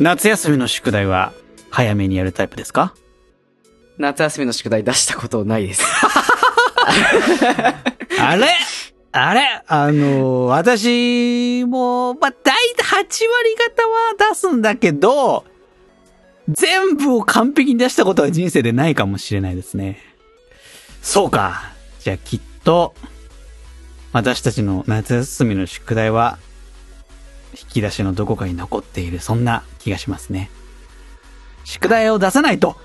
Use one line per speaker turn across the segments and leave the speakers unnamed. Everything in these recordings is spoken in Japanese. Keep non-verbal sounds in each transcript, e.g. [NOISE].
夏休みの宿題は早めにやるタイプですか？
夏休みの宿題出したことないです。[LAUGHS]
あれ？あれ？あの、私も、まあ、大体8割方は出すんだけど、全部を完璧に出したことは人生でないかもしれないですね。そうか。じゃあきっと、私たちの夏休みの宿題は、引き出しのどこかに残っている、そんな気がしますね。宿題を出さないと、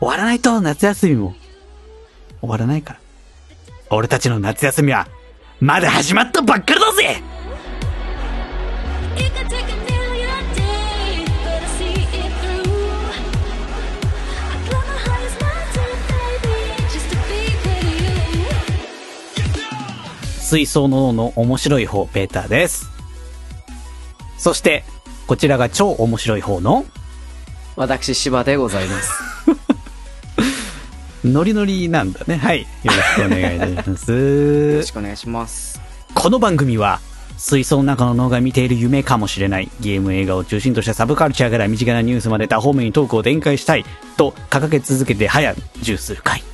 終わらないと夏休みも終わらないから。俺たちの夏休みは、まだ始まったばっかりだぜ.水槽の脳の面白い方、ペーターです。そして、こちらが超面白い方の、
私、芝でございます。[LAUGHS]
ノリノリなんだね。はい。よろしくお願いいたしま [LAUGHS]
よろ
す
し。くお願いします。
この番組は、水槽の中の脳が見ている夢かもしれないゲーム映画を中心としたサブカルチャーから身近なニュースまで多方面にトークを展開したいと掲げ続けて早十数回。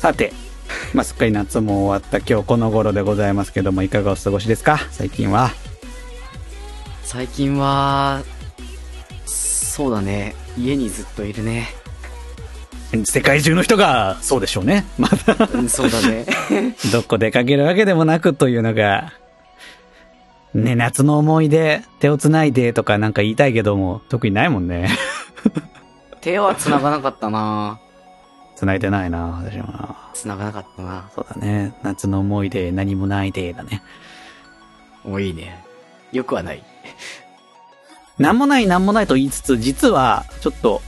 さて、まあ、すっかり夏も終わった今日この頃でございますけども、いかがお過ごしですか？最近は。
最近は、そうだね。家にずっといるね。
世界中の人がそうでしょうね。まだ、
うん、そうだね。[LAUGHS]
どこ出かけるわけでもなくというのが、ね、夏の思い出、手を繋いでとかなんか言いたいけども、特にないもんね。[LAUGHS]
手は繋がなかったな
繋いでないな、私もな。
繋がなかったな
そうだね。夏の思い出、何もないで、だね。
もういいね。よくはない。
なんもない、なんもないと言いつつ、実は、ちょっと、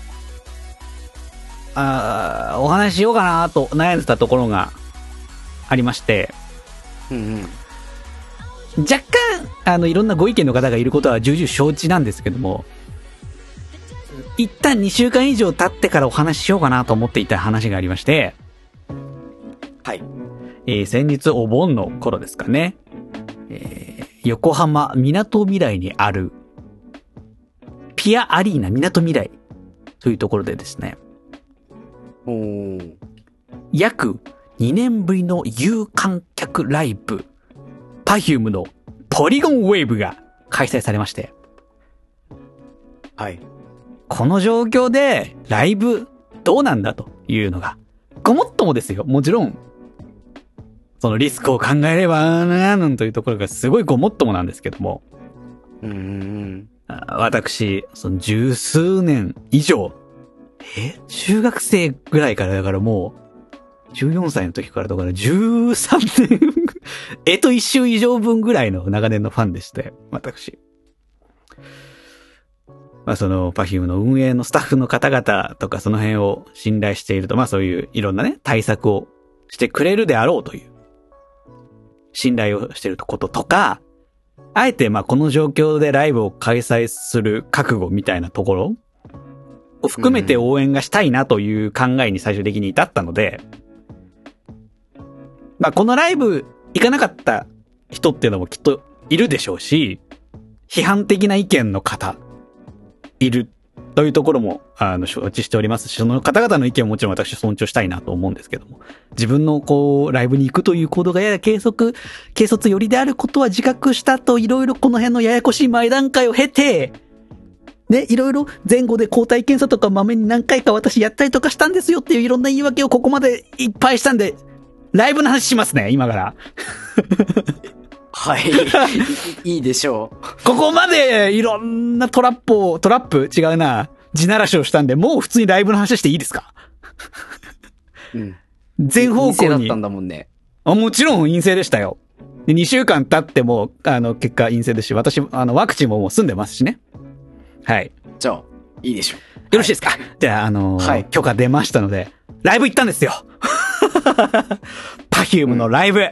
あーお話ししようかなと悩んでたところがありまして、
うんうん。
若干、あの、いろんなご意見の方がいることは重々承知なんですけども、一旦2週間以上経ってからお話ししようかなと思っていた話がありまして、
はい。
えー先日お盆の頃ですかね、えー横浜みなとみらいにある、ピアアリーナみなとみらいというところでですね。約2年ぶりの有観客ライブ、パフュームのポリゴンウェーブが開催されまして、
はい。
この状況でライブどうなんだというのが、ごもっともですよ。もちろん、そのリスクを考えれば、なーんというところがすごいごもっともなんですけども、
うん
私、その十数年以上、え？中学生ぐらいからだからもう、14歳の時からだから13年、[LAUGHS] えと一周以上分ぐらいの長年のファンでして、私。まあその、パフュームの運営のスタッフの方々とかその辺を信頼していると、まあそういういろんなね、対策をしてくれるであろうという、信頼をしていることとか、あえてまあこの状況でライブを開催する覚悟みたいなところを含めて応援がしたいなという考えに最終的に至ったので、まあこのライブ行かなかった人っていうのもきっといるでしょうし、批判的な意見の方、いるというところも、あの、承知しておりますし、その方々の意見ももちろん私尊重したいなと思うんですけども、自分のこう、ライブに行くという行動がやや軽率、軽率寄りであることは自覚したと、いろいろこの辺のややこしい前段階を経て、ね、いろいろ前後で抗体検査とか豆に何回か私やったりとかしたんですよっていういろんな言い訳をここまでいっぱいしたんで、ライブの話しますね、今から。
はい。いいいでしょ
ここまでいろんなトラップを、トラップ？違うな。地ならしをしたんで、もう普通にライブの話していいですか？
う。うん。
全方向に
陰性だった。んだもんね。
あもちろん陰性でしたよ。で、2週間経っても、あの、結果陰性ですし、私、あの、ワクチンももう済んでますしね。はい。
じゃあ、いいでしょ
よろしいですか、じゃあ、あのー
はい
許可出ましたので、ライブ行ったんですよ [LAUGHS] パフュームのライブ、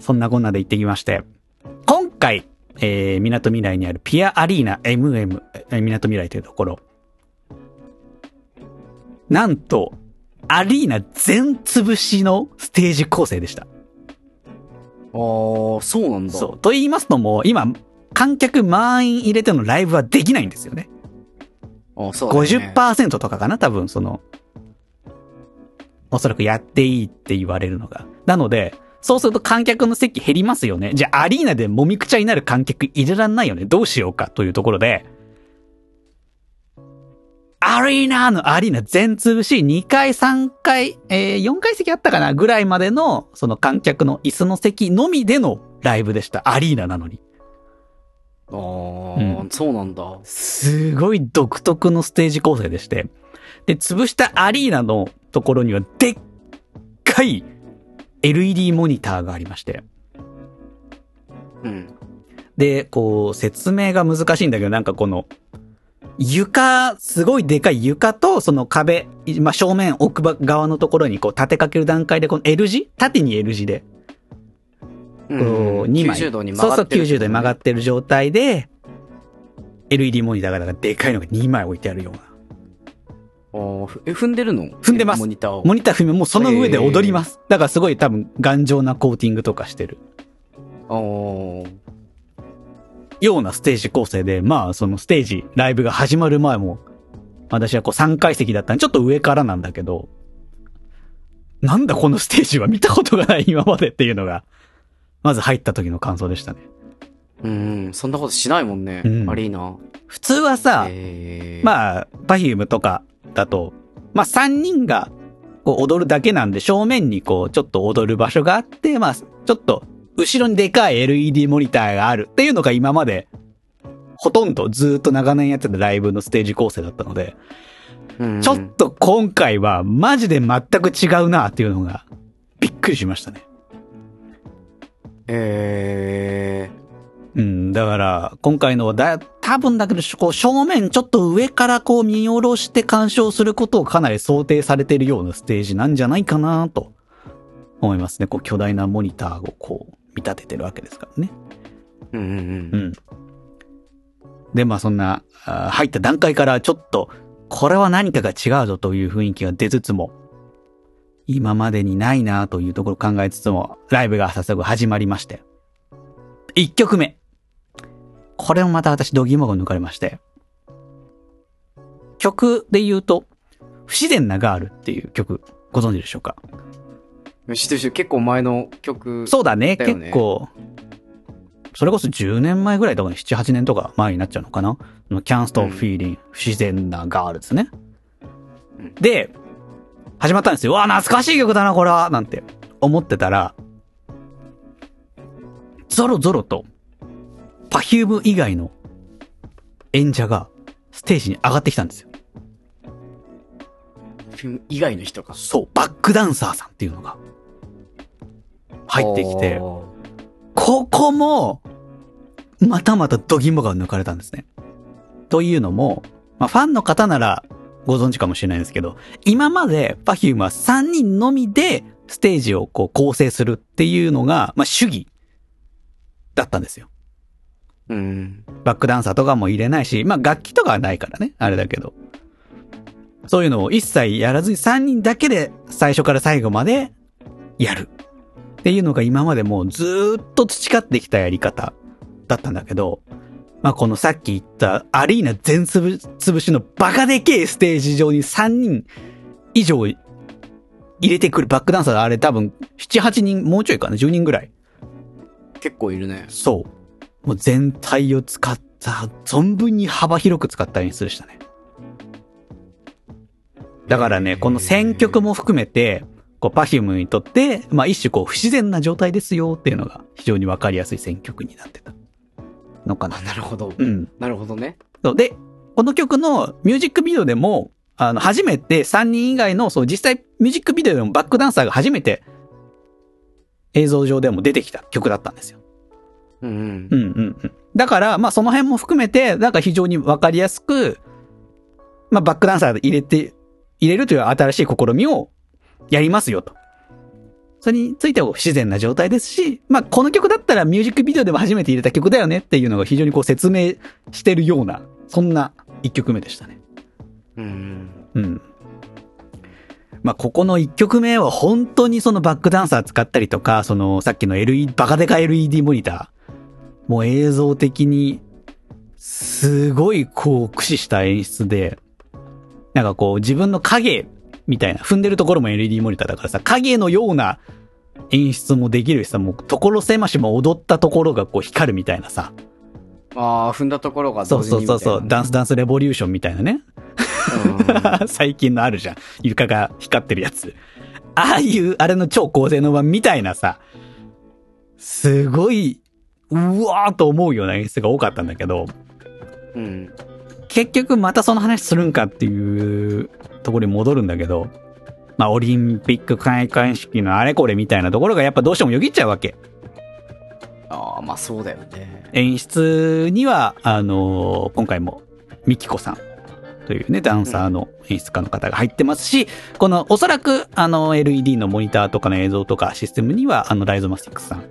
そんなこんなで行ってきまして。今回、えー、港未来にあるピアアリーナ MM、えー港未来というところ。なんと、アリーナ全潰しのステージ構成でした。
あー、そうなんだ。
そう。と言いますのも、今、観客満員入れてのライブはできないんですよね。
あそうだね。
50%とかかな多分その、おそらくやっていいって言われるのが。なので、そうすると観客の席減りますよね。じゃあアリーナでもみくちゃになる観客入れらんないよね。どうしようかというところで、アリーナのアリーナ全潰し、2回、3回、えー、4回席あったかなぐらいまでの、その観客の椅子の席のみでのライブでした。アリーナなのに。
ああ、
うん
そうなんだ。
すごい独特のステージ構成でして。で、潰したアリーナのところにはでっかい LED モニターがありまして。
うん。
で、こう、説明が難しいんだけど、なんかこの、床、すごいでかい床と、その壁、まあ、正面奥歯側のところにこう立てかける段階で、この L 字？縦に L 字で、
うん。
こう、2枚。
90度に曲
そうそう、
がってる、
90度に曲がってる状態で、LED モニターが、だからでかいのが2枚置いてあるような。
え、踏んでるの？
踏んでます。
モニターを。
モニター踏み、もうその上で踊ります。だからすごい多分頑丈なコーティングとかしてる。
あー
ようなステージ構成で、まあそのステージ、ライブが始まる前も、私はこう3階席だったんで、ちょっと上からなんだけど、なんだこのステージは見たことがない今までっていうのが、まず入った時の感想でしたね。
うん、そんなことしないもんね、
うん
アリーナ。
普通はさ、
えー、
まあ、パフュームとかだと、まあ3人がこう踊るだけなんで、正面にこう、ちょっと踊る場所があって、まあ、ちょっと、後ろにでかい LED モニターがあるっていうのが今まで、ほとんどずーっと長年やってたライブのステージ構成だったので、
うん
ちょっと今回はマジで全く違うなっていうのが、びっくりしましたね。
え
うん、だから、今回のはだ、多分だけど、こう、正面ちょっと上からこう見下ろして鑑賞することをかなり想定されているようなステージなんじゃないかなと思いますね。こう、巨大なモニターをこう、見立ててるわけですからね。
ー、うんうん
う
うん。
ん。で、まあそんな、入った段階からちょっと、これは何かが違うぞという雰囲気が出つつも、今までにないなというところを考えつつも、ライブが早速始まりまして。1曲目。これもまた私、ドギモが抜かれまして。曲で言うと、不自然なガールっていう曲、ご存知でしょうか？
知ってる知ってる結構前の曲。
そうだね、結構。それこそ10年前ぐらいとかね、7、8年とか前になっちゃうのかな ?Can't Stop Feeling、不自然なガールですね
うん。
で、始まったんですよ。うわ、懐かしい曲だな、これはなんて思ってたら、ゾロゾロと、パフューム以外の演者がステージに上がってきたんですよ。
フィルム以外の人か。
そう、バックダンサーさんっていうのが入ってきて、ここも、またまたドギモが抜かれたんですね。というのも、まあ、ファンの方ならご存知かもしれないんですけど、今まで Perfume は3人のみでステージをこう構成するっていうのが、まあ、主義だったんですよ。
うん。
バックダンサーとかも入れないし、まあ、楽器とかはないからね、あれだけど。そういうのを一切やらずに3人だけで最初から最後までやる。っていうのが今までもうずーっと培ってきたやり方だったんだけど、まあ、このさっき言ったアリーナ全潰潰しのバカでけえステージ上に3人以上入れてくるバックダンサーあれ多分7、8人、もうちょいかな、10人ぐらい。
結構いるね。
そう。もう全体を使った、存分に幅広く使った演出でしたね。だからね、この選曲も含めて、こう、パフュームにとって、まあ一種こう、不自然な状態ですよっていうのが非常にわかりやすい選曲になってたのかな
あ、。なるほど。
うん。
なるほどね。
そうで、この曲のミュージックビデオでも、あの、初めて3人以外の、そう、実際ミュージックビデオでもバックダンサーが初めて映像上でも出てきた曲だったんですよ。
うんうん。
うんうんうん。だから、まあその辺も含めて、なんか非常にわかりやすく、まあバックダンサーで入れて、入れるという新しい試みをやりますよと。それについては不自然な状態ですし、まあこの曲だったらミュージックビデオでも初めて入れた曲だよねっていうのが非常にこう説明してるような、そんな一曲目でしたね。
うん。
うん。まあ、ここの一曲目は本当にそのバックダンサー使ったりとか、そのさっきの LED、バカデカ LED モニターもう映像的に、すごいこう駆使した演出で、なんかこう自分の影みたいな、踏んでるところも LED モニターだからさ、影のような演出もできるしさ、もう所狭しも踊ったところがこう光るみたいなさ、
ああ、踏んだところが
そうそうそうそう、ダンスダン
ス。
スレボリューションみたいなね。
うん [LAUGHS]
最近のあるじゃん。床が光ってるやつ。ああいう、あれの超高性能版みたいなさ、すごい、うわーと思うような演出が多かったんだけど、
うん。
結局またその話するんかっていうところに戻るんだけど、まあオリンピック開会式のあれこれみたいなところがやっぱどうしてもよぎっちゃうわけ。
ああ、まあそうだよね。
演出には、あのー今回も、ミキコさんというね、ダンサーの演出家の方が入ってますし、この、おそらく、あの、LED のモニターとかの映像とかシステムには、あの、ライゾマスティックスさん、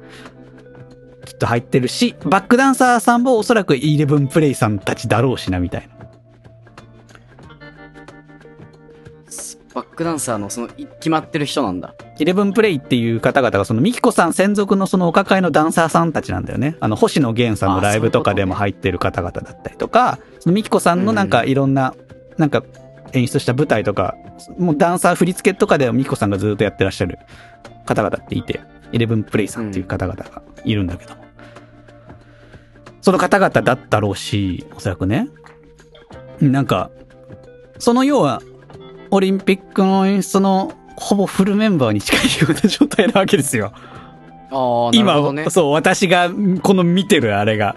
きっと入ってるし、バックダンサーさんもおそらくイレブンプレイさんたちだろうしな、みたいな。
バックダンサーのその、い決まってる人なんだ。
イレブンプレイっていう方々が、そのミキコさん専属のそのお抱えのダンサーさんたちなんだよね。あの、星野源さんのライブとかでも入ってる方々だったりとか、そのミキコさんのなんかいろんな、なんか演出した舞台とか、もうダンサー振り付けとかではミキコさんがずっとやってらっしゃる方々っていて、イレブンプレイさんっていう方々がいるんだけども。その方々だったろうし、おそらくね。なんか、その要は、オリンピックの演出のほぼフルメンバーに近いような状態なわけですよ。
ああ、なる
今、
ほどね。
そう、私がこの見てるあれが。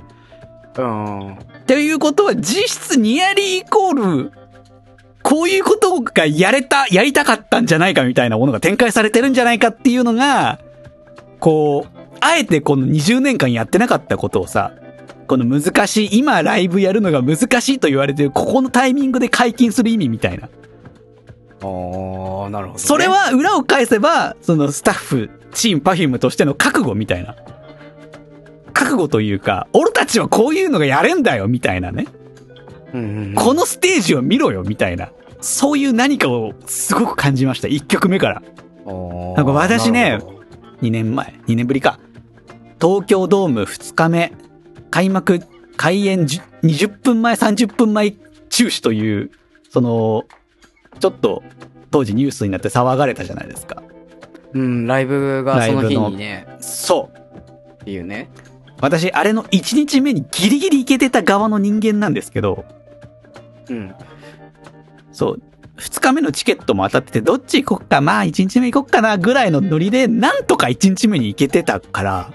うん。
っていうことは実質ニアリーイコール、こういうことがやれた、やりたかったんじゃないかみたいなものが展開されてるんじゃないかっていうのが、こう、あえてこの20年間やってなかったことをさ、この難しい、今ライブやるのが難しいと言われてる、ここのタイミングで解禁する意味みたいな。
ああ、なるほど、ね。
それ、は裏を返せば、そのスタッフ、チームパフュームとしての覚悟みたいな。覚悟というか、俺たちはこういうのがやれんだよ、みたいなね。
うんうんうん、
このステージを見ろよ、みたいな。そういう何かをすごく感じました。1曲目から。
の
なんか私ね2年前、2年ぶりか。東京ドーム2日目、開幕、開演10 20分前、30分前中止という、その、ちょっと当時ニュースになって騒がれたじゃないですか。
うん、ライブがその日にね、
そう。
っていうね。
私、あれの1日目にギリギリ行けてた側の人間なんですけど、
うん。
そう、2日目のチケットも当たってて、どっち行こっか、まあ1日目行こっかな、ぐらいのノリで、なんとか1日目に行けてたから、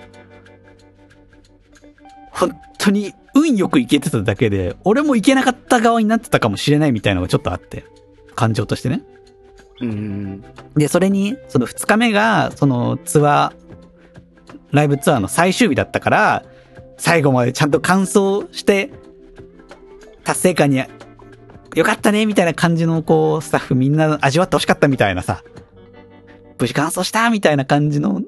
本当に運よく行けてただけで、俺も行けなかった側になってたかもしれないみたいなのがちょっとあって、感情としてね。
うんうん
で、それに、その2日目が、そのツアー、ライブツアーの最終日だったから、最後までちゃんと完走して、達成感に、よかったね、みたいな感じの、こう、スタッフみんな味わってほしかったみたいなさ、無事完走したみたいな感じの、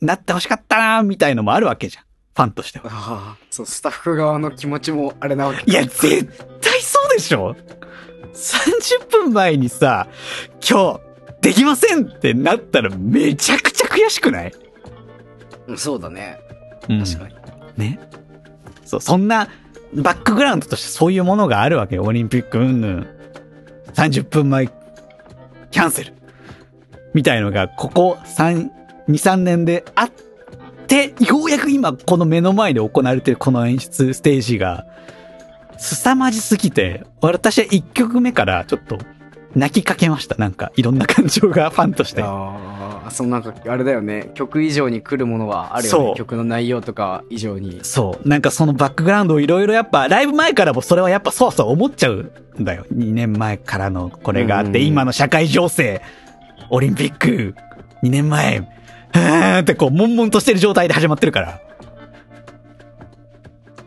なってほしかったな、みたいのもあるわけじゃん。ファンとしては。
ああ、そう、スタッフ側の気持ちもあれなわけ。
いや、絶対そうでしょ ?30 分前にさ、今日、できませんってなったらめちゃくちゃ悔しくない？
うんそうだね。
うん
確かに。
ね。そう、そんな、バックグラウンドとしてそういうものがあるわけよ。オリンピックうんぬん。30分前、キャンセル。みたいのが、ここ3、2、3年であって、ようやく今、この目の前で行われてるこの演出、ステージが、凄まじすぎて、私は1曲目からちょっと、泣きかけました。なんか、いろんな感情が [LAUGHS] ファンとして。
ああ、そのなんか、あれだよね。曲以上に来るものはあるよね。曲の内容とか以上に。
そう。なんかそのバックグラウンドをいろいろやっぱ、ライブ前からもそれはやっぱそうそう思っちゃうんだよ。2年前からのこれがあって、
うん
今の社会情勢、オリンピック、2年前、はーってこう、悶々としてる状態で始まってるから。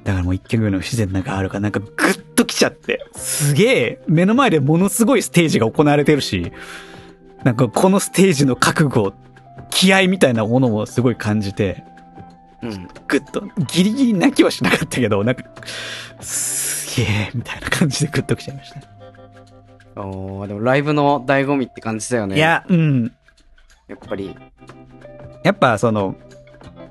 だからもう一曲目の不自然なガールがなんかグッときちゃって、すげえ、目の前でものすごいステージが行われてるし、なんかこのステージの覚悟、気合みたいなものもすごい感じて、
うん。
グッと、ギリギリ泣きはしなかったけど、なんか、すげえ、みたいな感じでグッときちゃいました。
おーでもライブの醍醐味って感じだよね。
い、や、うん。
やっぱり。
やっぱその、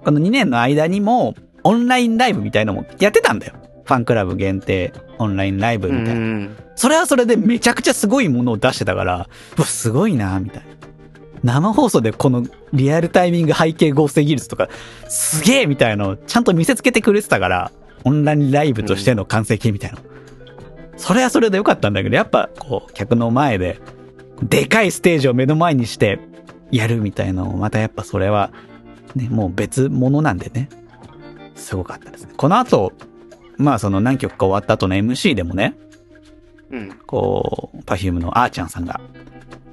この2年の間にも、オンラインライブみたいのもやってたんだよ。ファンクラブ限定オンラインライブみたいな。
うん。
それはそれでめちゃくちゃすごいものを出してたから、うわ、すごいな、みたいな。生放送でこのリアルタイミング背景合成技術とか、すげえみたいなのをちゃんと見せつけてくれてたから、オンラインライブとしての完成形みたいな。それはそれでよかったんだけど、やっぱこう、客の前で、でかいステージを目の前にしてやるみたいなのも、またやっぱそれは、ね、もう別物なんでね。すごかったですね。この後、まあその何曲か終わった後の MC でもね、
うん。
こう、パフュームのあーちゃんさんが、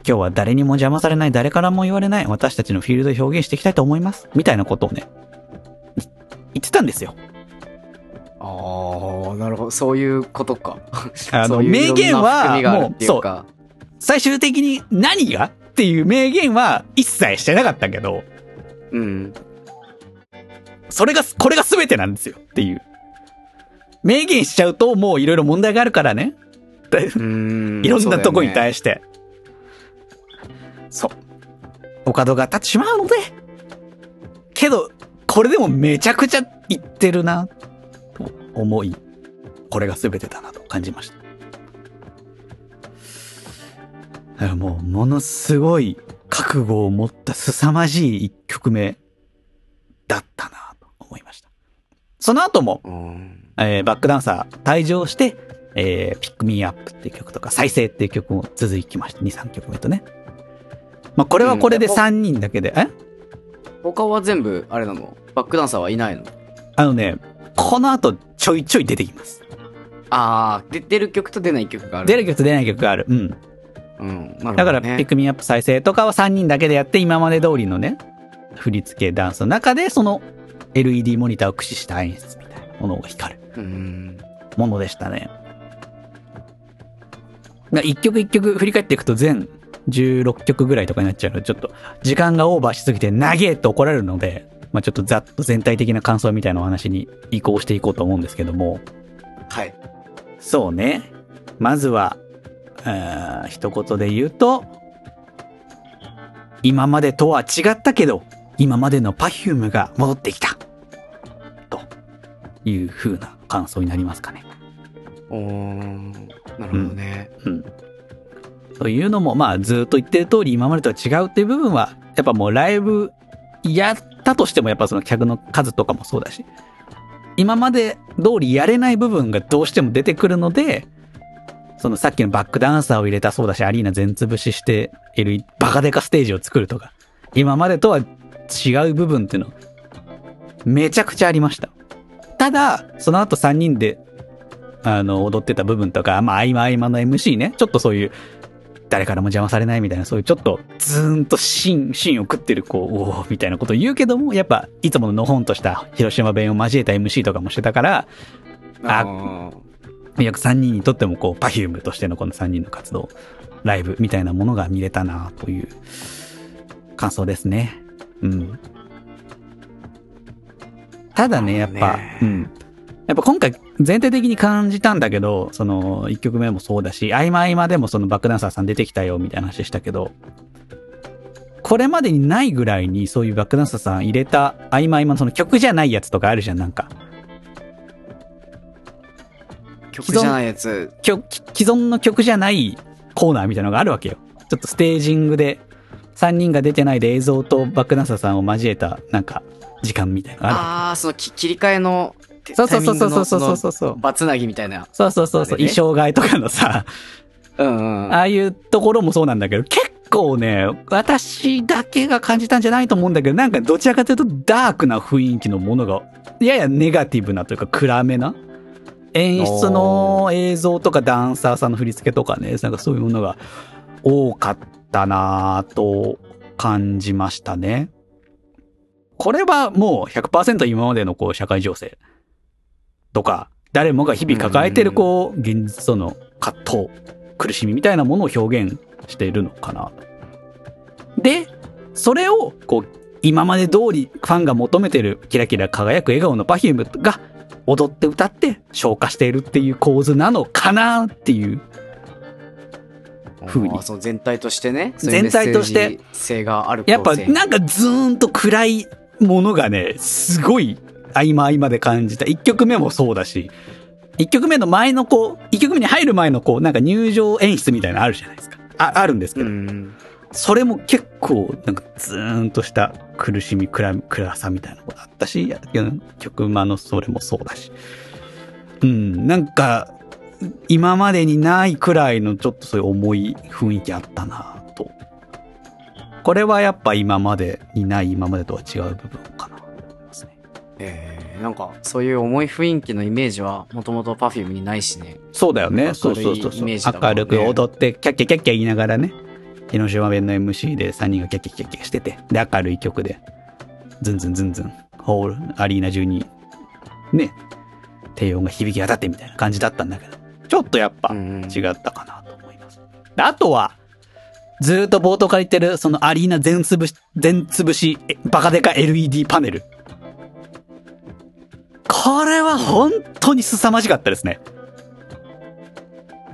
今日は誰にも邪魔されない、誰からも言われない、私たちのフィールドを表現していきたいと思います。みたいなことをね、い言ってたんですよ。
ああ、なるほど。そういうことか。
あの、名言は、
る
もう、そう。最終的に何がっていう名言は一切してなかったけど、
うん。
それが、これが全てなんですよっていう。名言しちゃうともういろいろ問題があるからね。で
うん。
いろんなとこに
して。
対して。そう。お角が立ってしまうので、けど、これでもめちゃくちゃ言ってるな、と思い、これが全てだなと感じました。だからもう、ものすごい覚悟を持った凄まじい一曲目だったなと思いました。その後も、
うん。
えーバックダンサー退場して、えー、ピックミーアップっていう曲とか、再生っていう曲も続きました。2、3曲目とね。まあ、これはこれで
うん
3人だけで、え？
他は全部、あれなの？バックダンサーはいないの？
あのね、この後ちょいちょい出てきます。
ああ、出てる曲と出ない曲がある。
出る曲と出ない曲がある。うん。
うん。ね。
だから、ピックミーアップ再生とかは3人だけでやって、今まで通りのね、振り付けダンスの中で、その LED モニターを駆使した演出みたいなものが光る。
うん。
ものでしたね。が一曲一曲振り返っていくと全16曲ぐらいとかになっちゃうので、ちょっと時間がオーバーしすぎて長えと怒られるので、まあちょっとざっと全体的な感想みたいなお話に移行していこうと思うんですけども、
はい。
そうね。まずは、あー一言で言うと、今までとは違ったけど、今までの Perfume が戻ってきた。という風な感想になりますかね。
おー、なるほどね。
うん。というのも、まあ、ずっと言ってる通り、今までとは違うっていう部分は、やっぱもうライブやったとしても、やっぱその客の数とかもそうだし、今まで通りやれない部分がどうしても出てくるので、そのさっきのバックダンサーを入れたそうだし、アリーナ全潰しして、L バカデカステージを作るとか、今までとは違う部分っていうの、めちゃくちゃありました。ただ、その後3人であの、踊ってた部分とか、まあ、合間合間の MC ね、ちょっとそういう、誰からも邪魔されないみたいな、そういうちょっと、ズーンと芯、芯を食ってる、こう、おーみたいなことを言うけども、やっぱ、いつもののほんとした広島弁を交えた MC とかもしてたから、あ
ー
約3人にとっても、こう、パフュームとしてのこの3人の活動、ライブみたいなものが見れたな、という、感想ですね。うん。ただね、やっぱ、
ね
うん。やっぱ今回全体的に感じたんだけど、その1曲目もそうだし、合間合間でもそのバックダンサーさん出てきたよみたいな話したけど、これまでにないぐらいにそういうバックダンサーさん入れた合間合間のその曲じゃないやつとかあるじゃん、なんか。
曲じゃないやつ。
曲既存の曲じゃないコーナーみたいなのがあるわけよ。ちょっとステージングで3人が出てないで映像とバックダンサーさんを交えたなんか時間みたいなのがある
ああ、そのき切り替えの、て
そうそうそうそうそうそうそう
バツナギみたいな。
そうそうそうそう、衣装替えとかのさ、
うんうん。
ああいうところもそうなんだけど、結構ね、私だけが感じたんじゃないと思うんだけど、なんかどちらかというとダークな雰囲気のものが、ややネガティブなというか暗めな演出の映像とかダンサーさんの振り付けとかね、なんかそういうものが多かったなぁと感じましたね。これはもう100%今までのこう社会情勢とか、誰もが日々抱えてるこう、現実との葛藤、苦しみみたいなものを表現しているのかなと。で、それをこう、今まで通りファンが求めてるキラキラ輝く笑顔の Perfume が踊って歌って消化しているっていう構図なのかなっていう。風に
あーその全体としてね。
全体として
性がある
やっぱなんかズーンと暗いものがね、すごい合間合間で感じた。1曲目もそうだし、1曲目の前のこう、1曲目に入る前のこう、なんか入場演出みたいなのあるじゃないですか。あ、あるんですけ
う
ど、
ん。
それも結構、なんかズーンとした苦しみ、暗暗さみたいなのがあったし、曲間のそれもそうだし。うん、なんか、今までにないくらいのちょっとそういう重い雰囲気あったなと。これはやっぱ今までにない今までとは違う部分かなと思いますね。
えー、なんか、そういう重い雰囲気のイメージは、もともと Perfume にないしね。
そうだよね。そうそうそうそう明るく踊って、キャッキャキャッキャ言いながらね、広島弁の MC で3人がキャッキャキャッキャしてて、で、明るい曲で、ズンズンズンズン、ホール、アリーナ中に、ね、低音が響き渡ってみたいな感じだったんだけど、ちょっとやっぱ違ったかなと思います。であとは、ずーっと冒頭から言ってる、そのアリーナ全潰し、全潰し、えバカデカ LED パネル。これは本当に凄まじかったですね。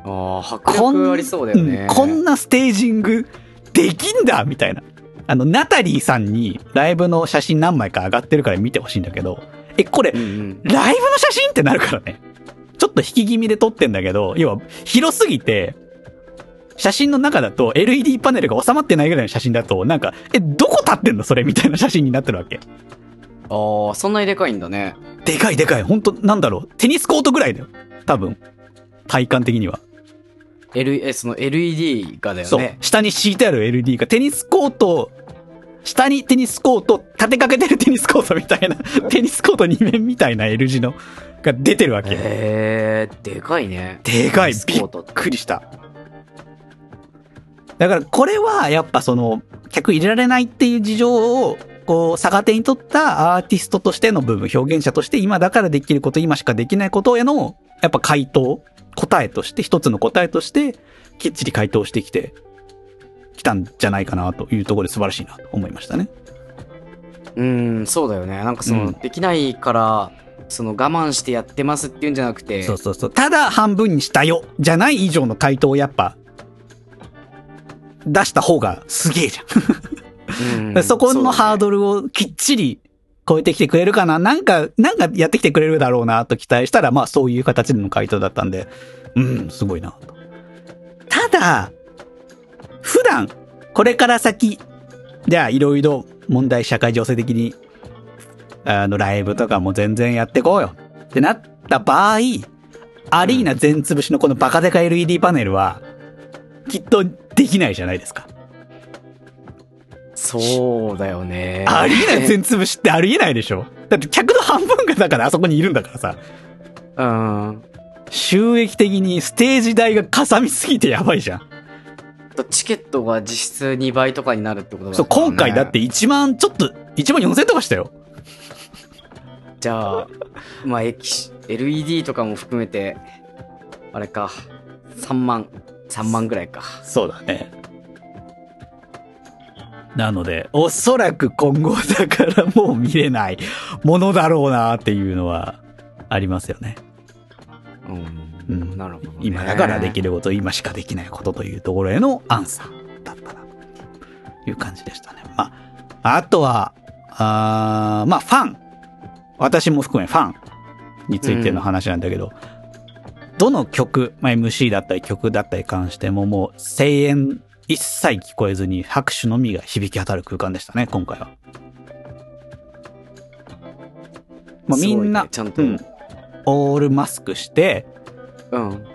ああ、迫力ありそうだよね。
うんこんなステージングできんだみたいな。あの、ナタリーさんにライブの写真何枚か上がってるから見てほしいんだけど、え、これ
う、んうん。
ライブの写真ってなるからね。ちょっと引き気味で撮ってんだけど、要は広すぎて、写真の中だと LED パネルが収まってないぐらいの写真だと、なんか、え、どこ立ってんの？それみたいな写真になってるわけ。
ああ、そんなにでかいんだね。
でかいでかい。ほんと、なんだろう？テニスコートぐらいだよ。多分。体感的には。
L、え、その LED がだよ
そう
ね。。
下に敷いてある LED がテニスコート、下にテニスコート、立てかけてるテニスコートみたいな、[LAUGHS] テニスコート2面みたいな L 字の、が出てるわけ。
へえ、でかいね。
でかい。
テニス
びっ
コートって
くりした。だからこれはやっぱその、客入れられないっていう事情を、こう、逆手に取ったアーティストとしての部分、表現者として今だからできること、今しかできないことへの、やっぱ回答、答えとして、一つの答えとして、きっちり回答してきて、きたんじゃないかなというところで素晴らしいなと思いましたね。
うん、そうだよね。なんかその、
うん
できないから、その我慢してやってますっていうんじゃなくて、
そうそうそう。ただ半分にしたよ、じゃない以上の回答をやっぱ、出した方がすげえじゃん。
うん [LAUGHS]
そこのハード
ル。
ルをきっちり超えてきてくれるかな？なんか、なんかやってきてくれるだろうなと期待したら、まあそういう形での回答だったんで、うん、すごいなと。ただ、普段、これから先、じゃあいろいろ問題社会情勢的に、あの、ライブとかも全然やってこうよってなった場合、アリーナ全潰しのこのバカデカ LED パネルは、きっとできないじゃないですか。
そうだよね。
アリーナ全潰しってありえないでしょ？だって客の半分がだからあそこにいるんだからさ。
うん。
収益的にステージ代がかさみすぎてやばいじゃん。
チケットが実質2倍とかになるってことだ
そう、今回だって1万、ちょっと、1万4000とかしたよ。
じゃあ、まあ、液 LED とかも含めて、あれか、3万、3万ぐらいか。
そうだね。なので、おそらく今後だからもう見れないものだろうなっていうのはありますよね。
うん。
うん
なるほど、ね。
今だからできること、今しかできないことというところへのアンサーだったな、という感じでしたね。まあ、あとは、あーまあ、ファン。私も含めファンについての話なんだけど、どの曲、まあ、MC だったり曲だったり関してももう声援一切聞こえずに拍手のみが響き渡る空間でしたね、今回は。まあ、みんな、
ねちゃんと
うん、オールマスクして、
うん。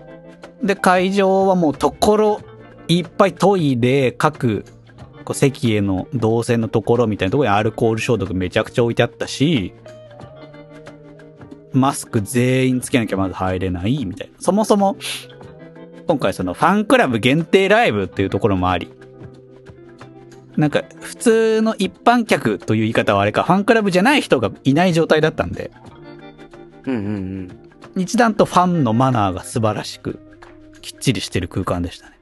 で、会場はもうところいっぱいトイレ、各こう席への動線のところみたいなところにアルコール消毒めちゃくちゃ置いてあったし、マスク全員つけなきゃまず入れないみたいな。そもそも、今回そのファンクラブ限定ライブっていうところもあり、なんか普通の一般客という言い方はあれか、ファンクラブじゃない人がいない状態だったんで、
うんうんうん。
一段とファンのマナーが素晴らしく、きっちりしてる空間でしたね。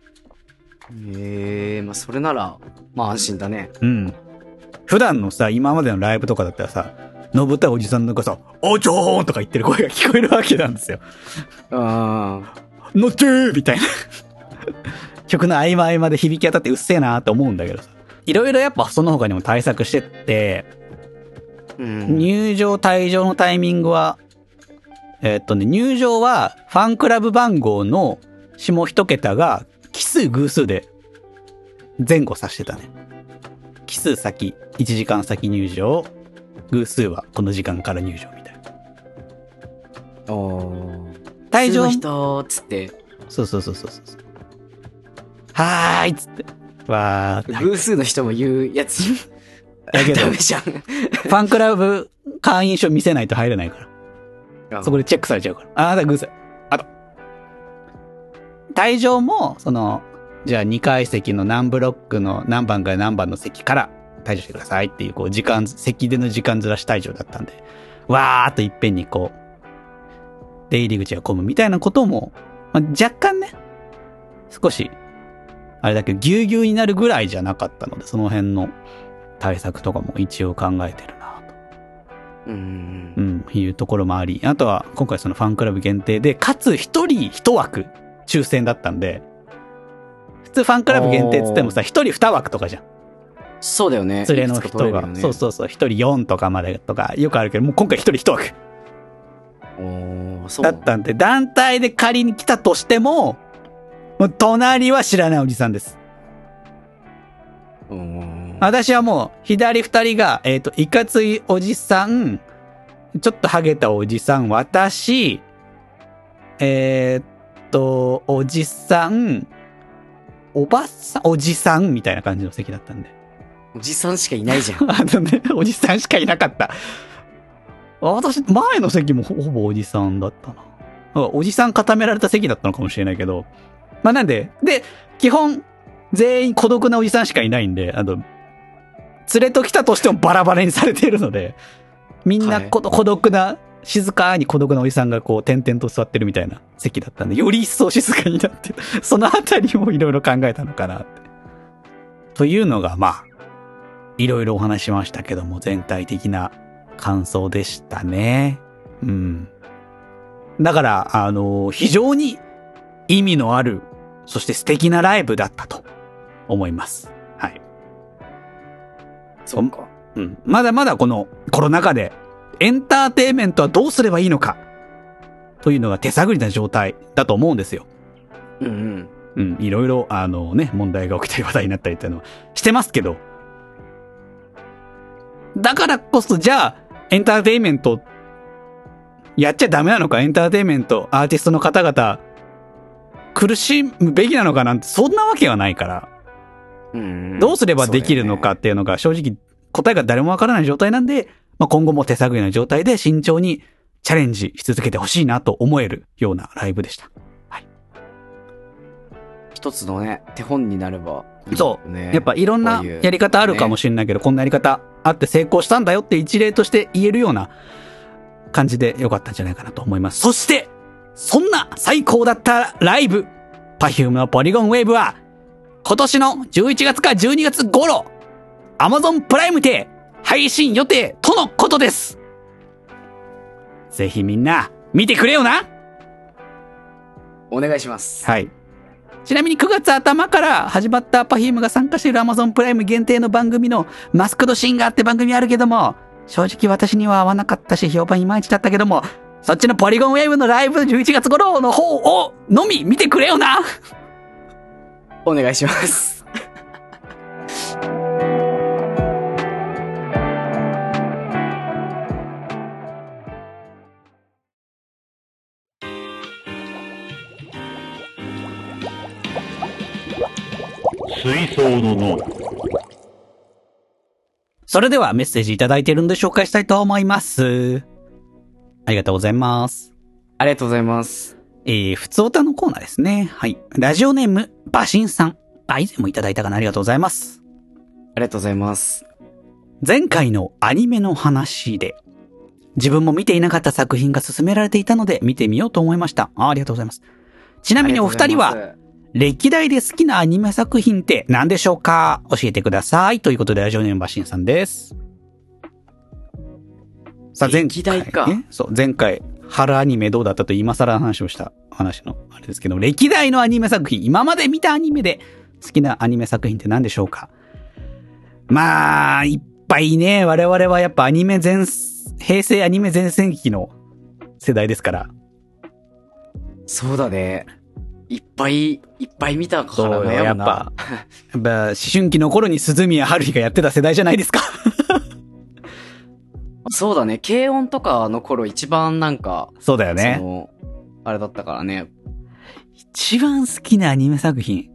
へえまあそれなら、まあ安心だね。
うん。普段のさ、今までのライブとかだったらさ、のぶたいおじさんのがさ、おちょーんとか言ってる声が聞こえるわけなんですよ。
うん。
のっちーみたいな。[LAUGHS] 曲の合間合間で響き当たってうっせえなーって思うんだけどさ。いろいろやっぱその他にも対策してって、
うん。
入場、退場のタイミングは、えーっとね、入場はファンクラブ番号の下一桁が奇数偶数で前後さしてたね。奇数先、1時間先入場、偶数はこの時間から入場みたいな。
おー。
退場
人、つって、
そうそうそうそうそう。はーいっつって。わー。[LAUGHS]
偶数の人も言うやつ。
だけど
ダメじゃん。
ファンクラブ会員証見せないと入れないから。そこでチェックされちゃうから。ああ、だ、偶然。あと。退場も、その、じゃあ2階席の何ブロックの何番から何番の席から退場してくださいっていう、こう、時間、席での時間ずらし退場だったんで、わーっといっぺんにこう、出入り口が混むみたいなことも、まあ、若干ね、少し、あれだけど、ぎゅうぎゅうになるぐらいじゃなかったので、その辺の対策とかも一応考えてるなと。
うん
う。ん、いうところもあり、あとは今回そのファンクラブ限定で、かつ一人一枠抽選だったんで、普通ファンクラブ限定っつってもさ、一人二枠とかじゃん。
そうだよね。
連れの人が。
ね
そうそうそう、一人四とかまでとかよくあるけど、もう今回一人一枠。だったんで、団体で仮に来たとしても、もう隣は知らないおじさんです。私はもう、左二人が、えっ、と、いかついおじさん、ちょっとハゲたおじさん、私、えーっと、おじさん、おばさん、おじさんみたいな感じの席だったんで。
おじさんしかいないじゃん。[LAUGHS]
あのね、おじさんしかいなかった。私、前の席もほほぼおじさんだったな。おじさん固められた席だったのかもしれないけど。まあなんで、で、基本、全員孤独なおじさんしかいないんで、あの、連れと来たとしてもバラバラにされているので、みんな
はい
こ、孤独な、静かに孤独なおじさんがこう、点々と座ってるみたいな席だったんで、より一層静かになってる、[LAUGHS] そのあたりもいろいろ考えたのかなって。というのが、まあ、いろいろお話ししましたけども、全体的な感想でしたね。うん。だから、あの、非常に意味のある、そして素敵なライブだったと思います。はい。
そっか。
うん。まだまだこのコロナ禍でエンターテインメントはどうすればいいのかというのが手探りな状態だと思うんですよ。
うんうん。
うん。いろいろ、あのね、問題が起きたり話題になったりっていうのはしてますけど、だからこそ、じゃあ、エンターテインメント、やっちゃダメなのか、エンターテインメント、アーティストの方々、苦しむべきなのかなんて、そんなわけはないから、
うんうん。
どうすればできるのかっていうのが正直答えが誰もわからない状態なんで、まあ、今後も手探りな状態で慎重にチャレンジし続けてほしいなと思えるようなライブでした。
一つのね、手本になればいいよね。
やっぱいろんなやり方あるかもしれないけど、こんなやり方あって成功したんだよって一例として言えるような感じでよかったんじゃないかなと思います。そして、そんな最高だったライブ、Perfume のポリゴンウェーブは、今年の11月か12月頃、Amazon プライムで配信予定とのことです。ぜひみんな見てくれよな
お願いします。
はい。ちなみに9月頭から始まった Perfume が参加している Amazon プライム限定の番組のマスクドシンガーって番組あるけども、正直私には合わなかったし評判いまいちだったけども、そっちのポリゴンウェーブのライブ11月頃の方をのみ見てくれよな
お願いします。
水槽の脳
それではメッセージいただいているので紹介したいと思います。ありがとうございます。
ありがとうございます。
えー、ふつおたのコーナーですね。はい。ラジオネーム、バシンさん。あ、以前もいただいたかなありがとうございます。
ありがとうございます。
前回のアニメの話で、自分も見ていなかった作品が勧められていたので見てみようと思いました。あありがとうございます。ちなみにお二人は、歴代で好きなアニメ作品って何でしょうか？教えてください。ということで、ラジオネームバシンさんです。さあ、前回、ね。そう、前回、春アニメどうだったと今更話をした話のあれですけど、歴代のアニメ作品、今まで見たアニメで好きなアニメ作品って何でしょうか？まあ、いっぱいね、我々はやっぱアニメ全、平成アニメ全盛期の世代ですから。
そうだね。いっぱい、いっぱい見たからね。
やっぱ。やっぱ、思春期の頃に鈴宮春日がやってた世代じゃないですか。[LAUGHS]
そうだね。軽音とかの頃一番なんか、
そうだよね
あれだったからね。
一番好きなアニメ作品。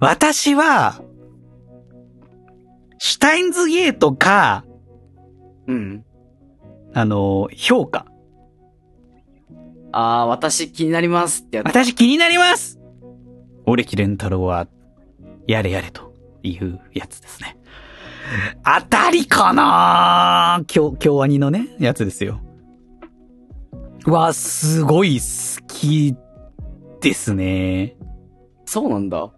私は、シュタインズゲートか、
うん。
あの、評価。
あー、私気になりますってやつ。
私気になります俺木蓮太郎は、やれやれというやつですね。あたりかな京、京アニのね、やつですよ。は、すごい好きですね。
そうなんだ。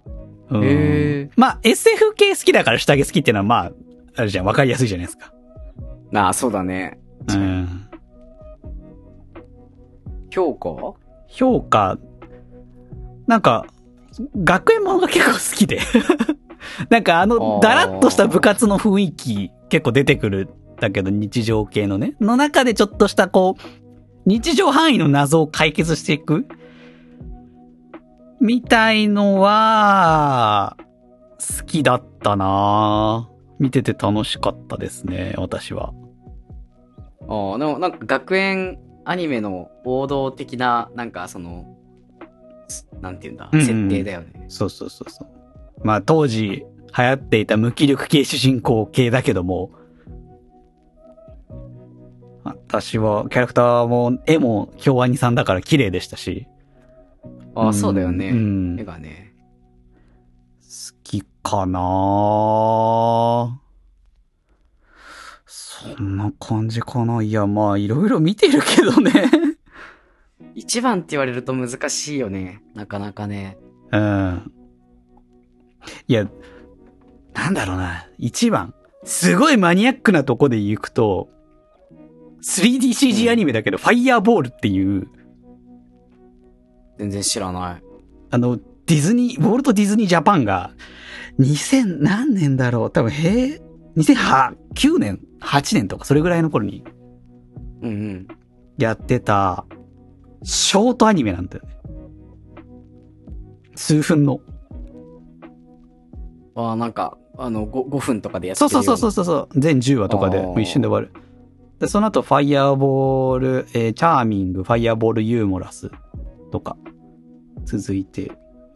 うんまあ、SF 系好きだから下着好きっていうのは、まあ、あれじゃん、わかりやすいじゃないですか。
あー、そうだね。
うん。
評価？
評価、なんか、学園ものが結構好きで。[LAUGHS] なんかあ
あ
の、
ー
だらっとした部活の雰囲気結構出てくるんだけど、日常系のね。の中でちょっとしたこう、日常範囲の謎を解決していくみたいのは、好きだったな見てて楽しかったですね、私は。
ああ、でもなんか学園アニメの王道的な、なんかその、すなんていうんだ、
うんうん
設定だよね。
そうそうそうそう。まあ当時流行っていた無気力系主人公系だけども、私はキャラクターも絵も京アニさんだから綺麗でしたし。
ああ、
ん
そうだよね。
うん。
絵
好
がね。
きかなぁそんな感じかないや、まあいろいろ見てるけどね。
一番って言われると難しいよね。なかなかね。
うん。いや、なんだろうな。一番。すごいマニアックなとこで行くと、3DCG アニメだけど、ファイヤーボールっていう、
全然知らない。
あの、ディズニー、ウォルト・ディズニー・ジャパンが、2000何年だろう多分、へ2009年 ?8 年とか、それぐらいの頃に
うんうん。
やってた、ショートアニメなんだよね。数分の。
ああ、なんか、あの5、5分とかでやって
そうそうそうそうそう。全10話とかで、一瞬で終わる。で、その後、ファイヤーボール、えーチャーミング、ファイヤーボールユーモラスとか、続いて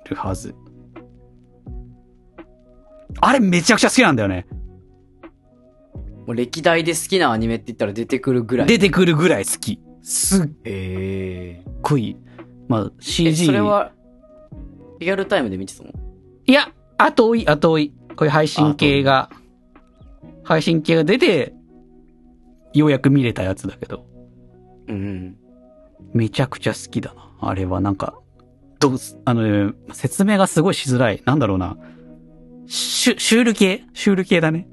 るはず。あれめちゃくちゃ好きなんだよね。
もう歴代で好きなアニメって言ったら出てくるぐらい。
出てくるぐらい好き。すっ。ごい。まあ、
え、
CG。
それは、リアルタイムで見てたの？
いや、後追い、後追い。こういう配信系が、配信系が出て、ようやく見れたやつだけど。
うんうん。
めちゃくちゃ好きだな。あれはなんか、どうす、あのね、説明がすごいしづらい。なんだろうな。シュ、シュール系？シュール系だね。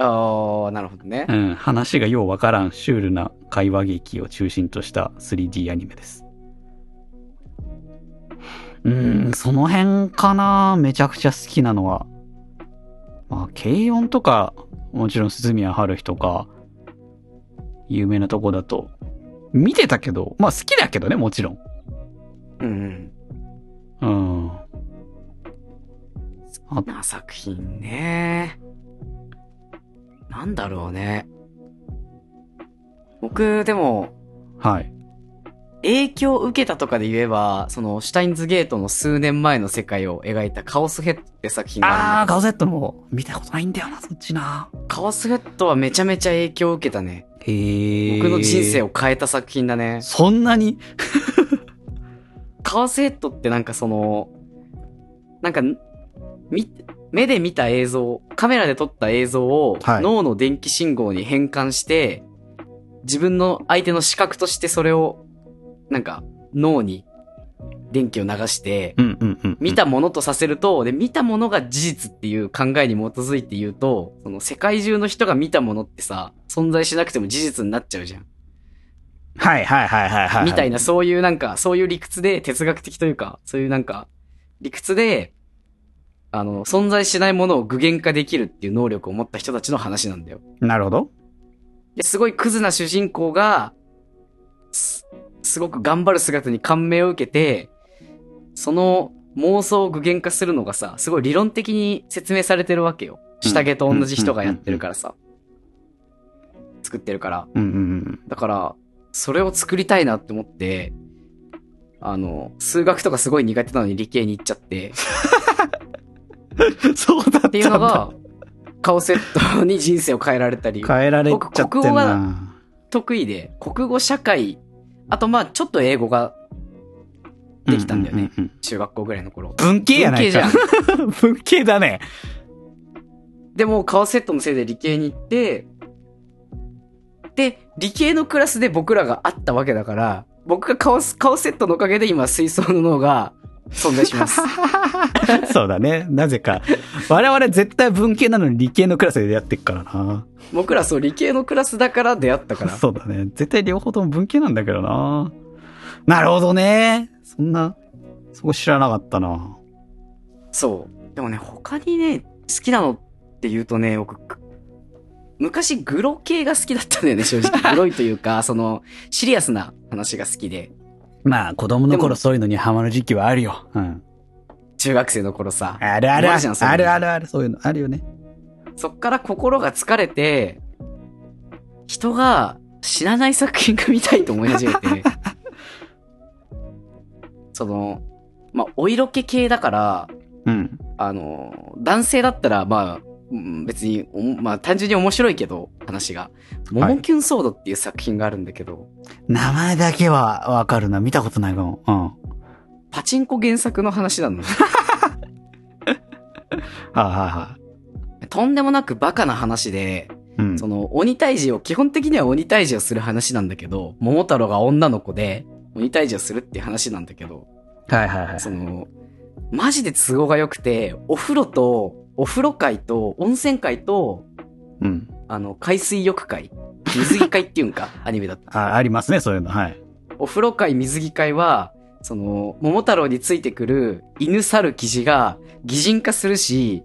ああ、なるほどね
う。ん。話がようわからんシュールな会話劇を中心とした 3D アニメです。うん、その辺かなめちゃくちゃ好きなのは。まあ、軽音とか、もちろん鈴宮春日とか、有名なとこだと、見てたけど、まあ好きだけどね、もちろん。
うんうん。
うん。あ
な作品ね。なんだろうね。僕、でも、
はい。
影響を受けたとかで言えば、その、シュタインズゲートの数年前の世界を描いたカオスヘッドって作品があ
あー、
だ
ガオゼットも見たことないんだよな、そっちな。
カオスヘッドはめちゃめちゃ影響を受けたね。
へえ。
僕の人生を変えた作品だね。
そんなに？[LAUGHS]
カオスヘッドってなんかその、なんか、み、目で見た映像、カメラで撮った映像を
はい
脳の電気信号に変換して、自分の相手の視覚としてそれを、なんか脳に電気を流して。見たものとさせると、で、見たものが事実っていう考えに基づいて言うと、その世界中の人が見たものってさ、存在しなくても事実になっちゃうじゃん。
はいはいはいはいはい。
みたいな、そういうなんか、そういう理屈で、哲学的というか、そういうなんか、理屈で、あの、存在しないものを具現化できるっていう能力を持った人たちの話なんだよ。
なるほど。
ですごいクズな主人公が、す、すごく頑張る姿に感銘を受けて、その妄想を具現化するのがさ、すごい理論的に説明されてるわけよ。下着と同じ人がやってるからさ。作ってるから。
うんうん
だから、それを作りたいなって思って、あの、数学とかすごい苦手なのに理系に行っちゃって、
うん。[LAUGHS] そうだった。
っていうのが、カオセットに人生を変えられたり、
変えられちゃって
僕国語が。得意で、国語、社会、あとまあちょっと英語ができたんだよね。
うううん
中学校ぐらいの頃。
文系やないか。[LAUGHS] 文系だね。
でも、カオセットのせいで理系に行って、で、理系のクラスで僕らがあったわけだから、僕がカオスカオセットのおかげで今水槽の脳が存在します。[LAUGHS]
そうだね。なぜか。我々絶対文系なのに理系のクラスで出会ってっからな。
僕らそう理系のクラスだから出会ったから。
そうだね。絶対両方とも文系なんだけどな。なるほどね。そんな、そこ知らなかったな。
そう。でもね、他にね、好きなのって言うとね、僕、く昔グロ系が好きだったんだよね、正直。グロいというか、その、シリアスな話が好きで。
まあ、子供の頃そういうのにハマる時期はあるよ。うん。
中学生の頃さ。
あるあるあ
ある。
あるあるある。そういうのあるよね。
そっから心が疲れて、人が死なない作品が見たいと思い始めて、[LAUGHS] その、まあ、お色気系だから、
うん。
あの、男性だったら、まあ、うん別に、おまあ、単純に面白いけど、話が。モモキュンソードっていう作品があるんだけど、
名前だけはわかるな。見たことないかも。うん。
パチンコ原作の話なの。
はいはいは
とんでもなくバカな話で、
い。うん。
その、鬼退治を、基本的には鬼退治をする話なんだけど、桃太郎が女の子で、鬼退治をするっていう話なんだけど、
はいはいはい。
その、マジで都合が良くて、お風呂と、お風呂会と、温泉会と、
うん。
あの、海水浴会、水着会っていうんか、[LAUGHS] アニメだった。
あ、ありますね、そういうの。はい。
お風呂会、水着会は、その、桃太郎についてくる犬猿記事が擬人化するし、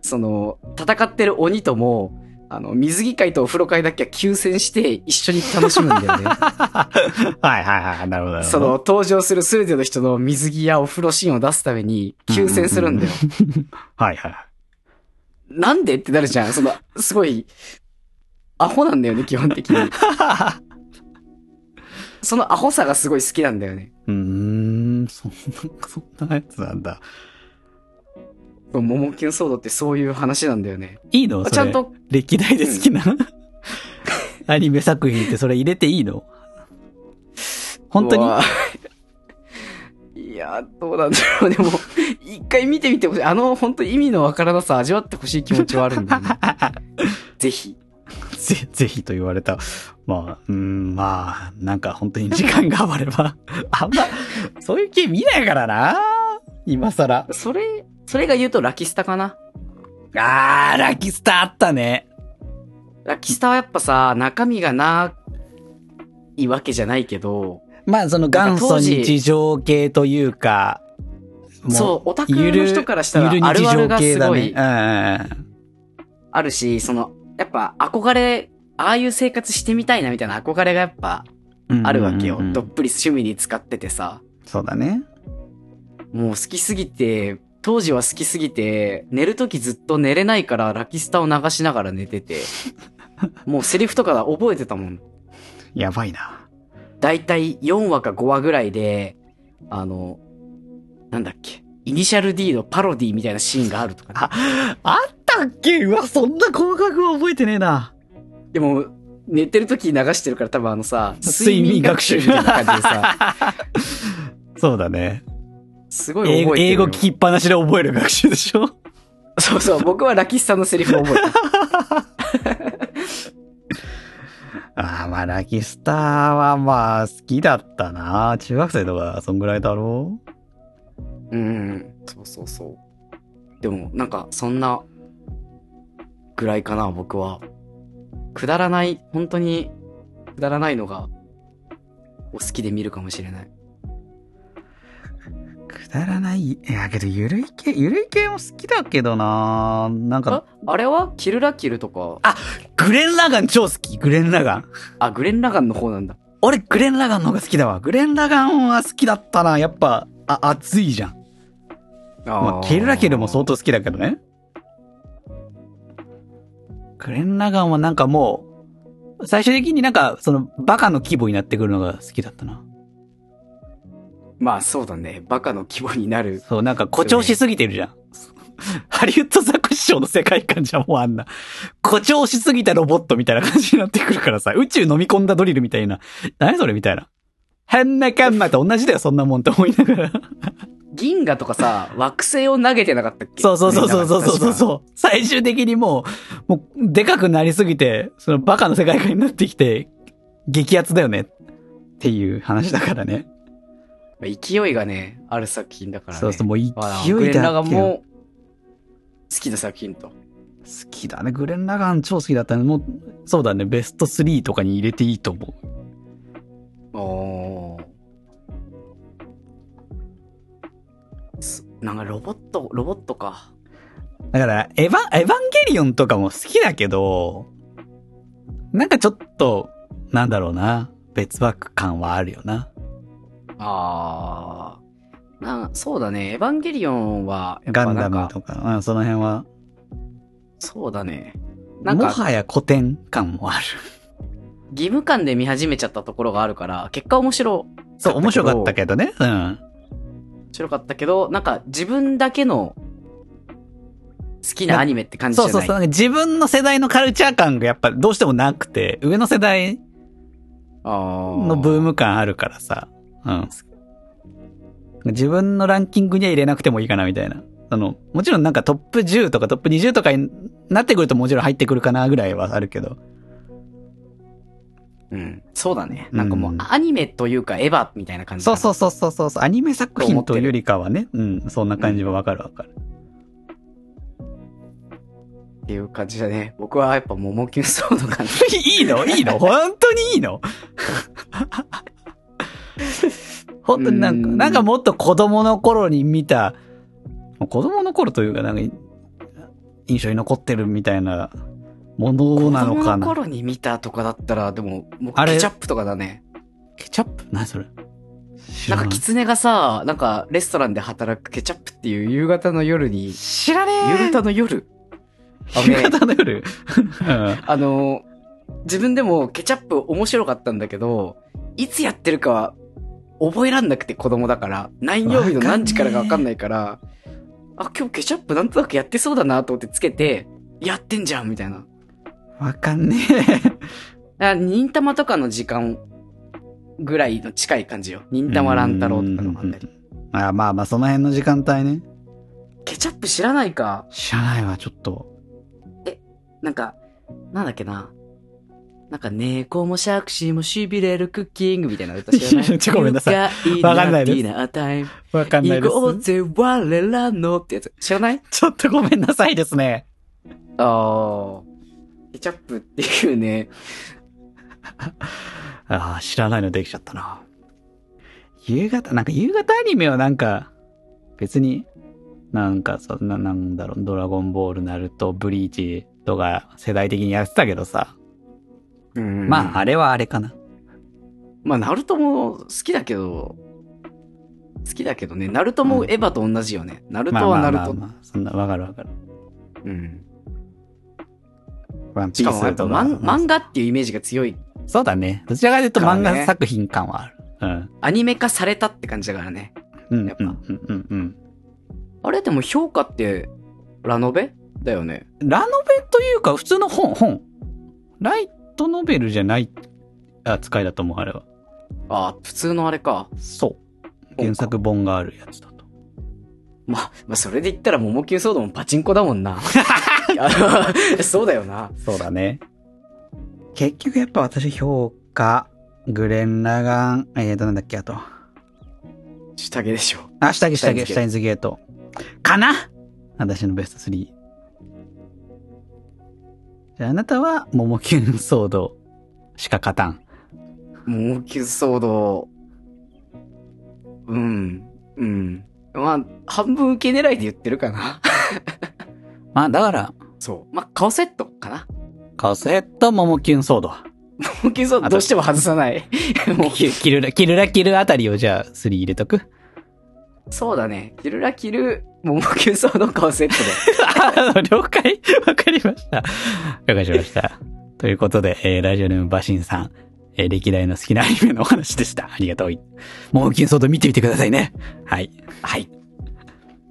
その、戦ってる鬼とも、あの、水着会とお風呂会だけは休戦して一緒に楽しむんだよね。[LAUGHS]
はいはいはい。なるほどなるほど。
その、登場する全ての人の水着やお風呂シーンを出すために休戦するんだよ。[LAUGHS]
はいはい。
なんで？ってなるじゃん。その、[LAUGHS] すごい、アホなんだよね、基本的に。[LAUGHS] そのアホさがすごい好きなんだよね。
うーん、そんな、そんなやつなんだ。
モモキュンソードってそういう話なんだよね。
いいの？
ちゃんと、
歴代で好きな、[LAUGHS] アニメ作品ってそれ入れていいの？本当に？
や、どうなんだろう。[LAUGHS] でも、一回見てみてほしい。あの、本当意味のわからなさ味わってほしい気持ちはあるんだよね。[LAUGHS] ぜひ。
ぜ、ぜひと言われた。まあ、うーん、まあ、なんか本当に時間が余れば。[LAUGHS] あんま、そういう系見ないからな。今更。
それ、それが言うとラキスタかな。
あー、ラキスターあったね。
ラキスタはやっぱさ、中身がないわけじゃないけど、
まあ、その元祖日常系というか、も
そうオタクの人からしたらあるあるがすごいあるし、その、やっぱ憧れ、ああいう生活してみたいなみたいな憧れがやっぱ。あるわけよ。どっぷり趣味に使っててさ。
そうだね。
もう好きすぎて、当時は好きすぎて、寝るときずっと寝れないからラキスタを流しながら寝てて、[LAUGHS] もうセリフとか覚えてたもん。
やばいな。
だいたい4話か5話ぐらいで、あの、なんだっけ、イニシャル D のパロディみたいなシーンがあるとか、ね。
あったっけ？うわ、そんな細かくは覚えてねえな。
でも、寝てるとき流してるから多分あのさ、
睡眠学習
みたいな感じでさ、[LAUGHS]
そうだね。
すごい
英語
覚えてる。
英語聞きっぱなしで覚える学習でしょ？
そうそう、僕はラキスタのセリフを覚えた。[LAUGHS]
ああ、まあ、ラキスターはまあ、好きだったな。中学生とか、そんぐらいだろ？
ううん、そうそうそう。でも、なんか、そんな、ぐらいかな、僕は。くだらない、本当に、くだらないのが、お好きで見るかもしれない。
くくだらない。いや、けど、ゆるい系、ゆるい系も好きだけどななん
あ
か、
あれは？キルラキルとか。
グレン・ラガン超好き、グレン・ラガン。
あ、グレン・ラガンの方なんだ。
俺、グレン・ラガンの方が好きだわ。グレン・ラガンは好きだったな。やっぱ、あ、熱いじゃん。まあ、キルラキルも相当好きだけどね。グレン・ラガンはなんかもう、最終的になんか、その、バカの規模になってくるのが好きだったな。
まあそうだね。バカの規模になる。
そう、なんか誇張しすぎてるじゃん。ハリウッドザコシショウの世界観じゃもうあんな、誇張しすぎたロボットみたいな感じになってくるからさ、宇宙飲み込んだドリルみたいな。何それみたいな。変なカンマと同じだよ、そんなもんって思いながら。
銀河とかさ、惑星を投げてなかったっけ？
そうそうそうそうそうそうそう。最終的にもう、もう、でかくなりすぎて、そのバカの世界観になってきて、激アツだよね。っていう話だからね。
勢いがね、ある作品だからね。
そうそう、もう勢
まあ
い
グレン・ラ
だけ
も、好きな作品と。
好きだね。グレン・ラガン超好きだったね。もう、そうだね。ベスト3とかに入れていいと思う。
おなんかロボット、ロボットか。
だから、エヴァ、エヴァンゲリオンとかも好きだけど、なんかちょっと、なんだろうな。別枠感はあるよな。
あー。な、そうだね。エヴァンゲリオンは、
ガンダムとか、うん、その辺は。
そうだね。なんか、
もはや古典感もある。
義務感で見始めちゃったところがあるから、結果面白
そう、面白かったけどね。うん。
面白かったけど、なんか自分だけの好きなアニメって感じじゃない。
そうそうそう。自分の世代のカルチャー感がやっぱどうしてもなくて、上の世代のブーム感あるからさ。うん。自分のランキングには入れなくてもいいかなみたいな。あの、もちろんなんかトップ10とかトップ20とかになってくるともちろん入ってくるかなぐらいはあるけど。
うん。そうだね。なんかもう
うん
アニメというかエヴァみたいな感じ。
そうそうそうそうそうそう。アニメ作品というよりかはね。うん。そんな感じはわかるわかる。
っていう感じだね。僕はやっぱモモキュンソードがね。[LAUGHS]
いいの？いいの？本当にいいの？[LAUGHS] [LAUGHS] 本当になんか、
うん。
なんかもっと子供の頃に見た、子供の頃というかなんか、印象に残ってるみたいなものなのか
子供の
な。
頃に見たとかだったら、でも、僕
あれ？
ケチャップとかだね。
ケチャップ？何それ？
なんか狐がさ、なんかレストランで働くケチャップっていう夕方の夜に、
知らね
夕方の夜？あ
夕
ね
方の夜？う [LAUGHS] ん
あの、自分でもケチャップ面白かったんだけど、いつやってるかは覚えらんなくて子供だから、何曜日の何時からかわかんないから、あ、今日ケチャップなんとなくやってそうだなと思ってつけて、やってんじゃんみたいな。
わかんね [LAUGHS]
あ忍たまとかの時間ぐらいの近い感じよ。忍たま乱太郎とかのあったり。
え。あまあまあ、その辺の時間帯ね。
ケチャップ知らないか
知らないわ、ちょっと。
なんか、なんだっけな。なんか、猫もシャクシーも痺れるクッキングみたいな歌知らない？[LAUGHS]
ちょごめんなさい
い
わかんないです。わかんないで
行こう
す。
ぜ、我らの？ってやつ。知らない？
ちょっとごめんなさいですね。
ああ。ケチャップっていうね。[LAUGHS]
ああ、知らないのできちゃったな。夕方、なんか夕方アニメはなんか、別に、なんかそんな、なんだろう、ドラゴンボール、ナルト、ブリーチとか世代的にやってたけどさ。
うん
まあ、あれはあれかな。
まあ、ナルトも好きだけど、好きだけどね、ナルトもエヴァと同じよね。ナルト
まあまあ
はナルト。
まあまあ、そんな、わかるわかる。
うん。
ワンピ
しかもやっぱ
ースとか。
漫漫画っていうイメージが強い。
そうだね。どちらかというと漫
からね
画作品感はある。うん。
アニメ化されたって感じだからね。
うん、
やっぱ
うん、うん、うんうん。
あれでも評価って、ラノベ？だよね。
ラノベというか、普通の本、本。ライトノベルじゃない扱いだと思う、あれは。
ああ、普通のあれか。
そう。原作本があるやつだと。
まあ、まあ、それで言ったら、モモキュンソードもパチンコだもんな。[LAUGHS] そうだよな。
そうだね。結局やっぱ私評価、グレン・ラガン、えーと、なんだっけ、あと。
下着でしょ。
あ、下着、下着、
シ
シャインズゲート。かな？私のベスト3。じゃああなたは、モモキュンソードしか勝たん。
モモキュンソード、うん、うん。まあ、半分受け狙いで言ってるかな。
まあ、だから、
そう。まあ、顔セットかな。
カセット、モモキュンソード。
モキュンソードどうしても外さない。もう
キキルラ、キルラキルあたりをじゃあ、3入れとく？
そうだね。キルラキル、モモキュンソード顔セットで。
あの、了解わかりました。了解しました。ということで、えーラジオネームバシンさん、えー歴代の好きなアニメのお話でした。ありがとう。モモキュンソード見てみてくださいね。はい。はい。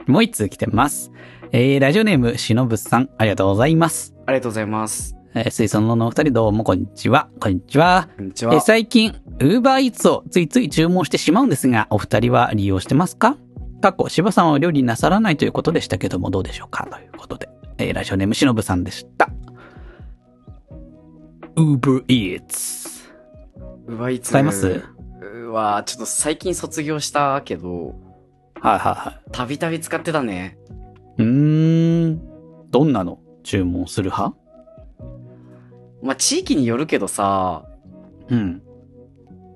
もう一通来てます。えーラジオネームしのぶさん、ありがとうございます。
ありがとうございます。
えー水槽のお二人どうもこんにちは。こんにちは。
こんにちは
えー。最近、ウーバーイーツをついつい注文してしまうんですが、お二人は利用してますか？過去、柴さんは料理なさらないということでしたけども、どうでしょうか？ということで、えーラジオネームしのぶさんでした。ウーバーイーツ。
うわ、いつ
使います？
うわ、ちょっと最近卒業したけど、
はいはいは
たびたび使ってたね。
い。うーん。どんなの？注文する派？
まあ、地域によるけどさ、
うん。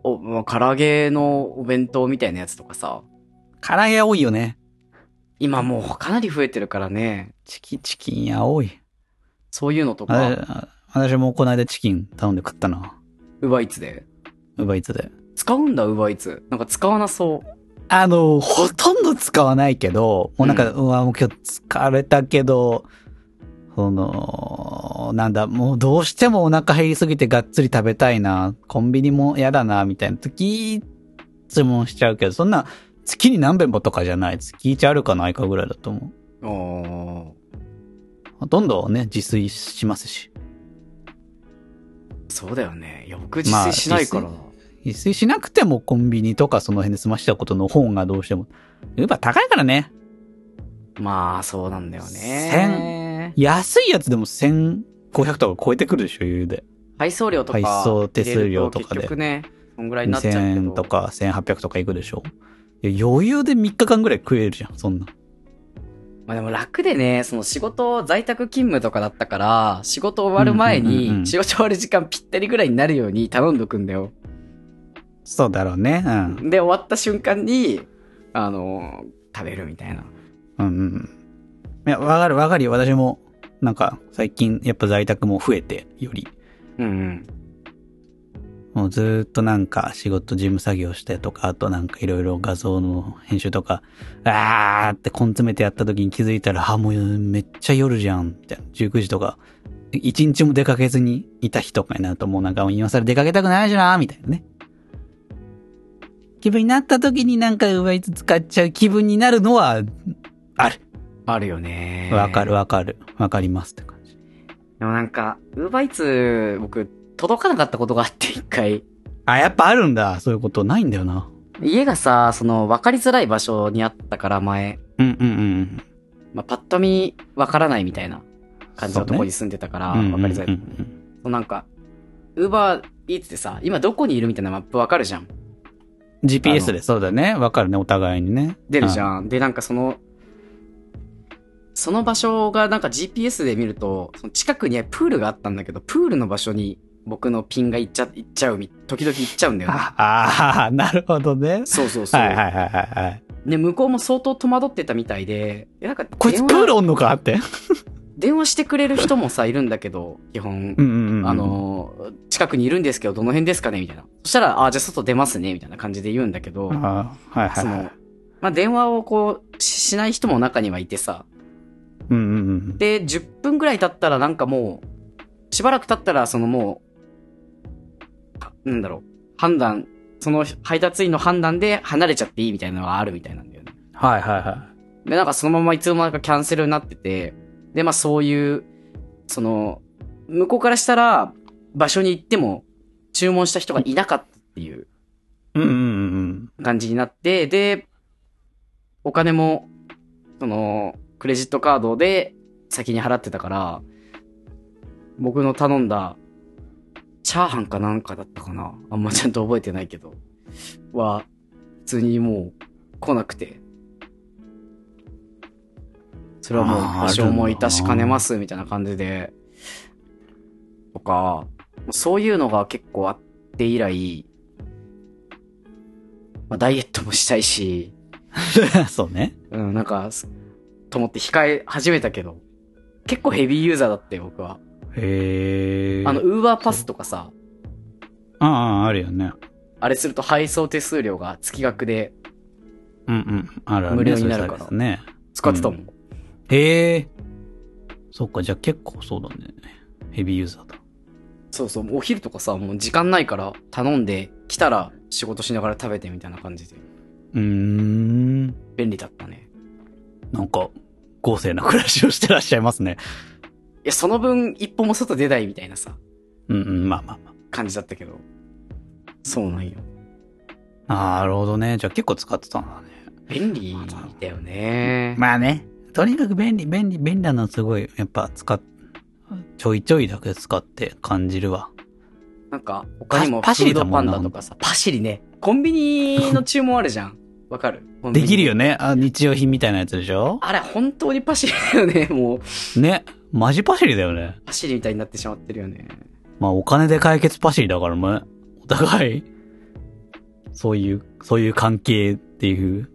お、まあ、唐揚げのお弁当みたいなやつとかさ、
唐揚げ多いよね。
今もうかなり増えてるからね、
チキチキンや多い。
そういうのと
あ
か、
私もこの間チキン頼んで食ったな。
ウバイツで。
ウーバーイーツで。
使うんだ、ウバイツ。なんか使わなそう。
あの、ほとんど使わないけど、もうなんか、うわ、もう今日疲れたけど、その、なんだ、もうどうしてもお腹減りすぎてがっつり食べたいな、コンビニも嫌だな、みたいな時、注文しちゃうけど、そんな、月に何遍もとかじゃない。月1あるかないかぐらいだと思う。
お
ほとんどね、自炊しますし。
そうだよね。翌自炊しないからな。
自炊しなくてもコンビニとかその辺で済ましたことの本がどうしても。ウーバー高いからね。
まあ、そうなんだよね。
安いやつでも1500とか超えてくるでしょ、余裕で。
配送料とか。
配送手数料とかで
結局ね、そんぐらいになっちゃうけど。
2000円とか1800とかいくでしょ。いや余裕で3日間ぐらい食えるじゃん、そんな。
まあでも楽でね、その仕事、在宅勤務とかだったから、仕事終わる前に、仕事終わる時間ぴったりぐらいになるように頼んどくんだよ。
そうだろうね。うん。
で、終わった瞬間に、あの、食べるみたいな。
うんうん。いや、わかるわかるよ。私も、なんか、最近、やっぱ在宅も増えて、より。
うんうん。
もうずーっとなんか仕事事務作業してとか、あとなんかいろいろ画像の編集とか、あーって根詰めてやった時に気づいたら、あ、もうめっちゃ夜じゃん、みたいな。19時とか、一日も出かけずにいた日とかになるともうなんか今更出かけたくないじゃん、みたいなね。気分になった時になんか上いつ使っちゃう気分になるのは、ある。
あるよね。
わかるわかる。わかりますって感じ。
でもなんか、ウーバーイーツ、僕、届かなかったことがあって、一回。
あ、やっぱあるんだ。そういうことないんだよな。
家がさ、その、分かりづらい場所にあったから、前。
うんうんうん
まあ、パッと見、分からないみたいな感じのとこに住んでたから、
うん。
分かりづらい。そうなんか、ウーバーイーツってさ、今どこにいるみたいなマップわかるじゃん。
GPS でそうだね。わかるね、お互いにね。
出るじ
ん。
ゃん。で、なんかその、その場所がなんか GPS で見ると、その近くにプールがあったんだけど、プールの場所に僕のピンが行っちゃ、行っちゃうみ、時々行っちゃうんだよね。
ああー、なるほどね。
そうそうそう。
はいはいはいはいはい。
で、向こうも相当戸惑ってたみたいで、えなんか
こいつプールおんのかって？
電話してくれる人もさ、いるんだけど、基本。
うんうんうん。
あ、の、近くにいるんですけど、どの辺ですかね？みたいな。そしたら、あ、じゃあ外出ますねみたいな感じで言うんだけど、
はいはい
その
はい。、
まあ、電話をこう、ししない人も中にはいてさ、
うんうんうん。
で、10分ぐらい経ったらなんかもう、しばらく経ったら、そのもう、はなんだろう、判断、その配達員の判断で離れちゃっていいみたいなのがあるみたいなんだよね。
はいはいは
で、なんかそのままいつの間にかキャンセルになってて、で、まあそういう、その、向こうからしたら、場所に行っても、注文した人がいなかったっていう
い。うんうんうん
感じになって、で、お金も、その、クレジットカードで先に払ってたから、僕の頼んだ、チャーハンかなんかだったかな？あんまちゃんと覚えてないけど、は、普通にもう来なくて、それはもう
あー
保証もいたしかねますみたいな感じで、とか、そういうのが結構あって以来、まあ、ダイエットもしたいし、[LAUGHS]
そうね。
うん、なんか、すと思って控え始めたけど、結構ヘビーユーザーだったよ、僕は。
へえ。
あの、ウーバーパスとかさ、
ああ、あるよね。
あれすると配送手数料が月額で
うんうん。あるある、ね。
無料になるから
そうね。
使ってたもん。
へえ。そっか、じゃあ結構そうだね。ヘビーユーザーだ。
そうそう、お昼とかさ、もう時間ないから頼んで、来たら仕事しながら食べてみたいな感じで、
うーん。
便利だったね。
なんか、豪勢な暮らしをしてらっしゃいますね。
いや、その分一歩も外出ないみたいなさ、
うんうん、まあまあま
感じだったけど。そうなんよ。
あ。なるほどね。じゃあ結構使ってたんだね。
便利だよね。
まあね。とにかく便利、便利、便利なのすごい、やっぱ使っ、ちょいちょいだけ使って感じるわ。
なんか、他にもフ
パシリ
ードパンダとかさ、パシリね。コンビニの注文あるじゃん。わかる？
できるよ
ね。
ね。あ、日用品みたいなやつでしょ？
あれ、本当にパシリだよね。もう、
ね。マジパシリだよね。
パシリみたいになってしまってるよね。
まあお金で解決パシリだからね。お互い、そういう、そういう関係っていう、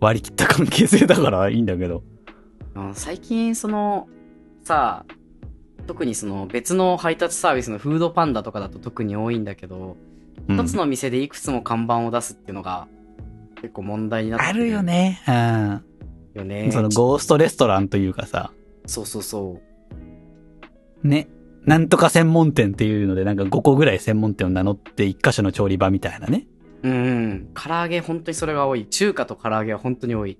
割り切った関係性だからいいんだけど。
最近、その、さあ、特にその別の配達サービスのフードパンダとかだと特に多いんだけど、
うん
一つの店でいくつも看板を出すっていうのが結構問題になって
あるよ。ね。
よね。
うん。そのゴーストレストランというかさ、
そうそうそ
ね。なんとか専門店っていうので、なんか5個ぐらい専門店を名乗って1箇所の調理場みたいなね。
う。ん。唐揚げ本当にそれが多い。中華と唐揚げは本当に多い。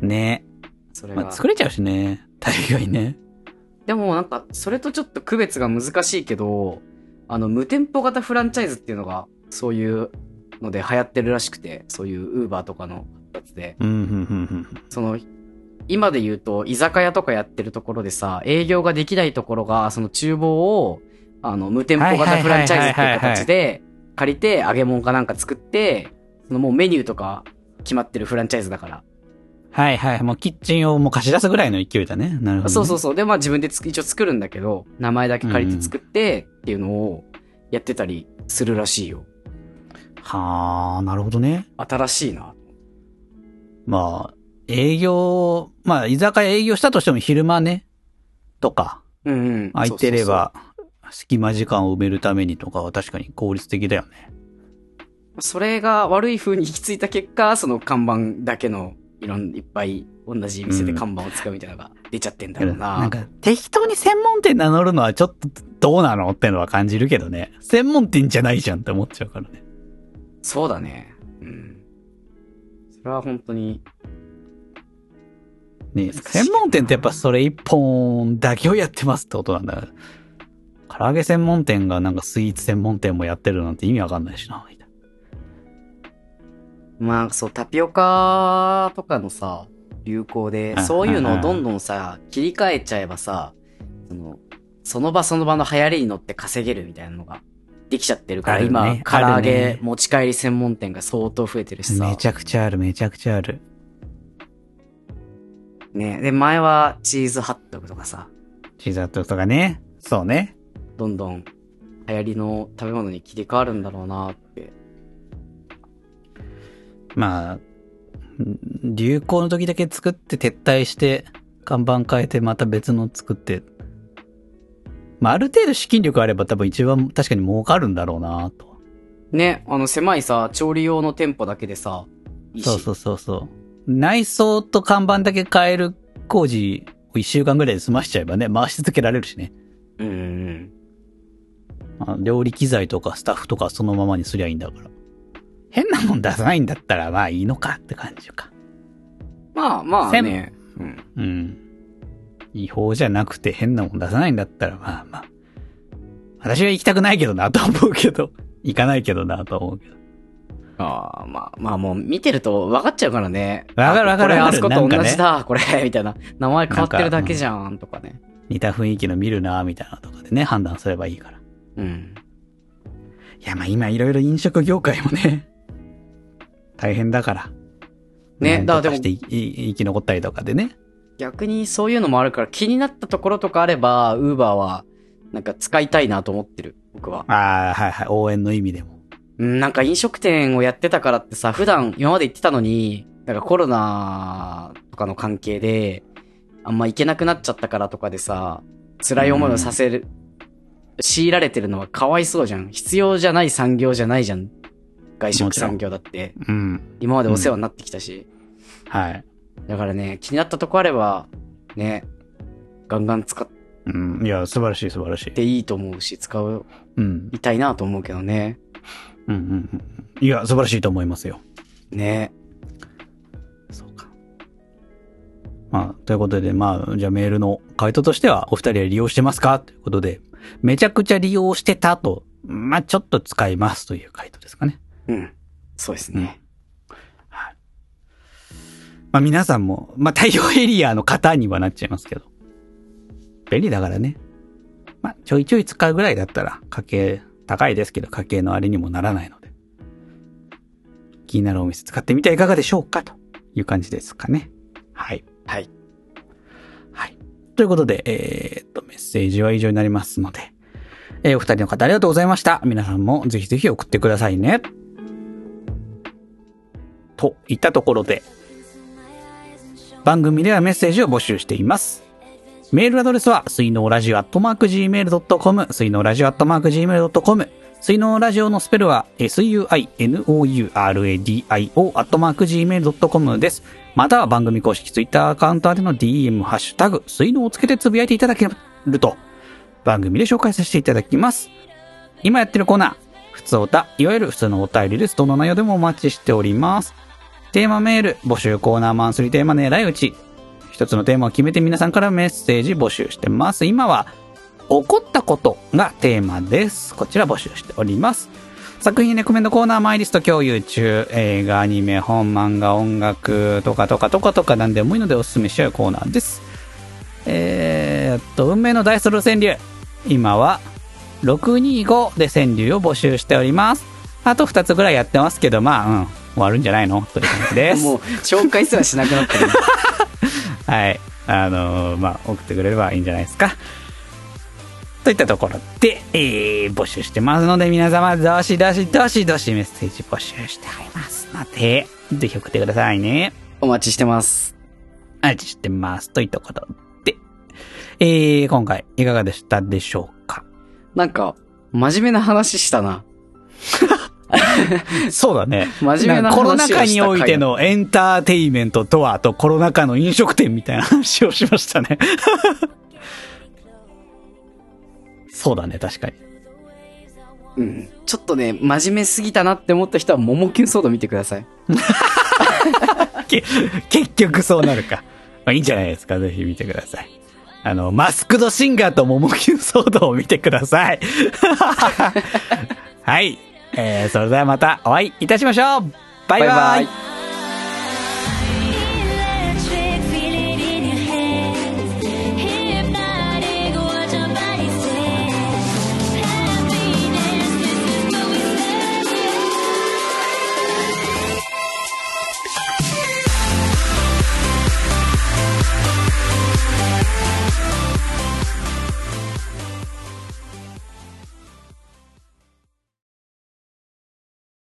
ね。
それが。
まあ作れちゃうしね。大概ね。
でもなんか、それとちょっと区別が難しいけど、あの、無店舗型フランチャイズっていうのが、そういうので流行ってるらしくて、そういうウーバーとかのやつで。
うん、うん、うん、うん。
その、今で言うと、居酒屋とかやってるところでさ、営業ができないところが、その厨房を、あの、無店舗型フランチャイズっていう形で、借りて、揚げ物かなんか作って、そのもうメニューとか決まってるフランチャイズだから。
はいはい。もうキッチンをもう貸し出すぐらいの勢いだね。なるほど、ね。
そうそうそう。で、まあ自分でつ一応作るんだけど、名前だけ借りて作ってっていうのをやってたりするらしいよ。
はあ、なるほどね。
新しいな。
まあ、営業、まあ、居酒屋営業したとしても昼間ね、とか、
うんうん。
空いてれば、隙間時間を埋めるためにとかは確かに効率的だよね。
それが悪い風に行き着いた結果、その看板だけのいろんいっぱい同じ店で看板を使うみたいなのが出ちゃってんだろうな。
なんか、適当に専門店名乗るのはちょっとどうなのってのは感じるけどね。専門店じゃないじゃんって思っちゃうからね。
そうだね。うん。それは本当に、
ね専門店ってやっぱそれ一本だけをやってますってことなんだ。唐揚げ専門店がなんかスイーツ専門店もやってるなんて意味わかんないしな。みたい
まあそう、タピオカとかのさ、流行で
う、ん
そういうのをどんどんさ、切り替えちゃえばさ、その、その場その場の流行りに乗って稼げるみたいなのができちゃってるから、
ある
今、
ね
唐揚げ持ち帰り専門店が相当増えてるしさ。
めちゃくちゃある、めちゃくちゃある。
ね。で、前はチーズハットグとかさ、
チーズハットグとかね。そうね。
どんどん流行りの食べ物に切り替わるんだろうなって。
まあ、ん流行の時だけ作って撤退して、看板変えてまた別の作って。まあ、ある程度資金力あれば多分一番確かに儲かるんだろうなと。
ね、あの狭いさ、調理用の店舗だけでさ、
そうそうそうそう。内装と看板だけ変える工事を一週間ぐらいで済ましちゃえばね、回し続けられるしね。
うん
料理機材とかスタッフとかそのままにすりゃいいんだから。変なもん出さないんだったらまあいいのかって感じか。
まあまあね。うん。
うん。違法じゃなくて変なもん出さないんだったらまあまあ。私は行きたくないけどなとは思うけど。行かないけどなとは思うけど。
ああ、まあ、まあもう見てると分かっちゃうからね。
わかるわかるわかる
あこれあそこと同じだ、これ、[LAUGHS] みたいな。名前変わってるだけじゃん、とかね。
似た雰囲気の見るなみたいなとかでね、判断すればいいから。
うん。
いやまあ今いろいろ飲食業界もね、大変だから。
ねだからでも
生き残ったりとかでね。
逆にそういうのもあるから気になったところとかあれば、ウーバーは、なんか使いたいなと思ってる、僕は。
ああ、はいはい。応援の意味でも。
うん、なんか飲食店をやってたからってさ、普段今まで行ってたのに、だからコロナとかの関係で、あんま行けなくなっちゃったからとかでさ、辛い思いをさせる、強いられてるのはかわいそうじゃん。必要じゃない産業じゃないじゃん。外食産業だって。
うん。
今までお世話になってきたし。
はい。
だからね、気になったとこあれば、ね、ガンガン使っ
うん。いや、素晴らしい素晴らしい。
ていいと思うし、使う、
うん。
いたいなと思うけどね。
うんうんうん。いや、素晴らしいと思いますよ。
ね。
そうか。まあ、ということで、まあ、じゃあメールの回答としては、お二人は利用してますか？ということで、めちゃくちゃ利用してたと、まあ、ちょっと使いますという回答ですかね。
うん。そうですね。
まあ、皆さんも、まあ、太陽エリアの方にはなっちゃいますけど。便利だからね。まあ、ちょいちょい使うぐらいだったら、家計、高いですけど、家計のあれにもならないので。気になるお店使ってみてはいかがでしょうかという感じですかね。はい。
はい。
はい。ということで、えー、っと、メッセージは以上になりますので、えーお二人の方ありがとうございました。皆さんもぜひぜひ送ってくださいね。といったところで、番組ではメッセージを募集しています。メールアドレスは、水のラジオアットマーク Gmail.com、水のラジオアットマーク Gmail.com、水のラジオのスペルは、suinouradio アットマーク Gmail.com です。または番組公式ツイッターアカウント宛ての DM、ハッシュタグ、水のをつけてつぶやいていただけると、番組で紹介させていただきます。今やってるコーナー、普通おた、いわゆる普通のお便りです。どの内容でもお待ちしております。テーマメール、募集コーナーマンスリーテーマ狙い撃ち。一つのテーマを決めて皆さんからメッセージ募集してます。今は、起こったことがテーマです。こちら募集しております。作品レコメンドコーナーマイリスト共有中、映画、アニメ、本、漫画、音楽とかとかとかとか何でもいいのでおすすめしちゃうコーナーです。えーっと、運命のダイスロー川柳。今は、625で川柳を募集しております。あと2つぐらいやってますけど、まあ、うん、終わるんじゃないの？という感じです。[LAUGHS]
もう、紹介すらしなくなってる。
はい。あのーまあ、送ってくれればいいんじゃないですか。といったところで、えー、募集してますので、皆様、どしどしどしどしメッセージ募集しておりますので、ぜひ送ってくださいね。
お待ちしてます。
お待ちしてます。といったことで、えー、今回、いかがでしたでしょうか？
なんか、真面目な話したな。[LAUGHS] [LAUGHS]
そうだね。
真面目な話をした
コロナ禍においてのエンターテイメントとは、とコロナ禍の飲食店みたいな話をしましたね。[LAUGHS] そうだね、確かに。
うん。ちょっとね、真面目すぎたなって思った人は、モモキュンソード見てください。
け結局そうなるか。まあいいんじゃないですか。ぜひ見てください。あの、マスクドシンガーとモモキュンソードを見てください。[LAUGHS] はい。えー、それではまたお会いいたしましょう。バイバイ。
バイバイ。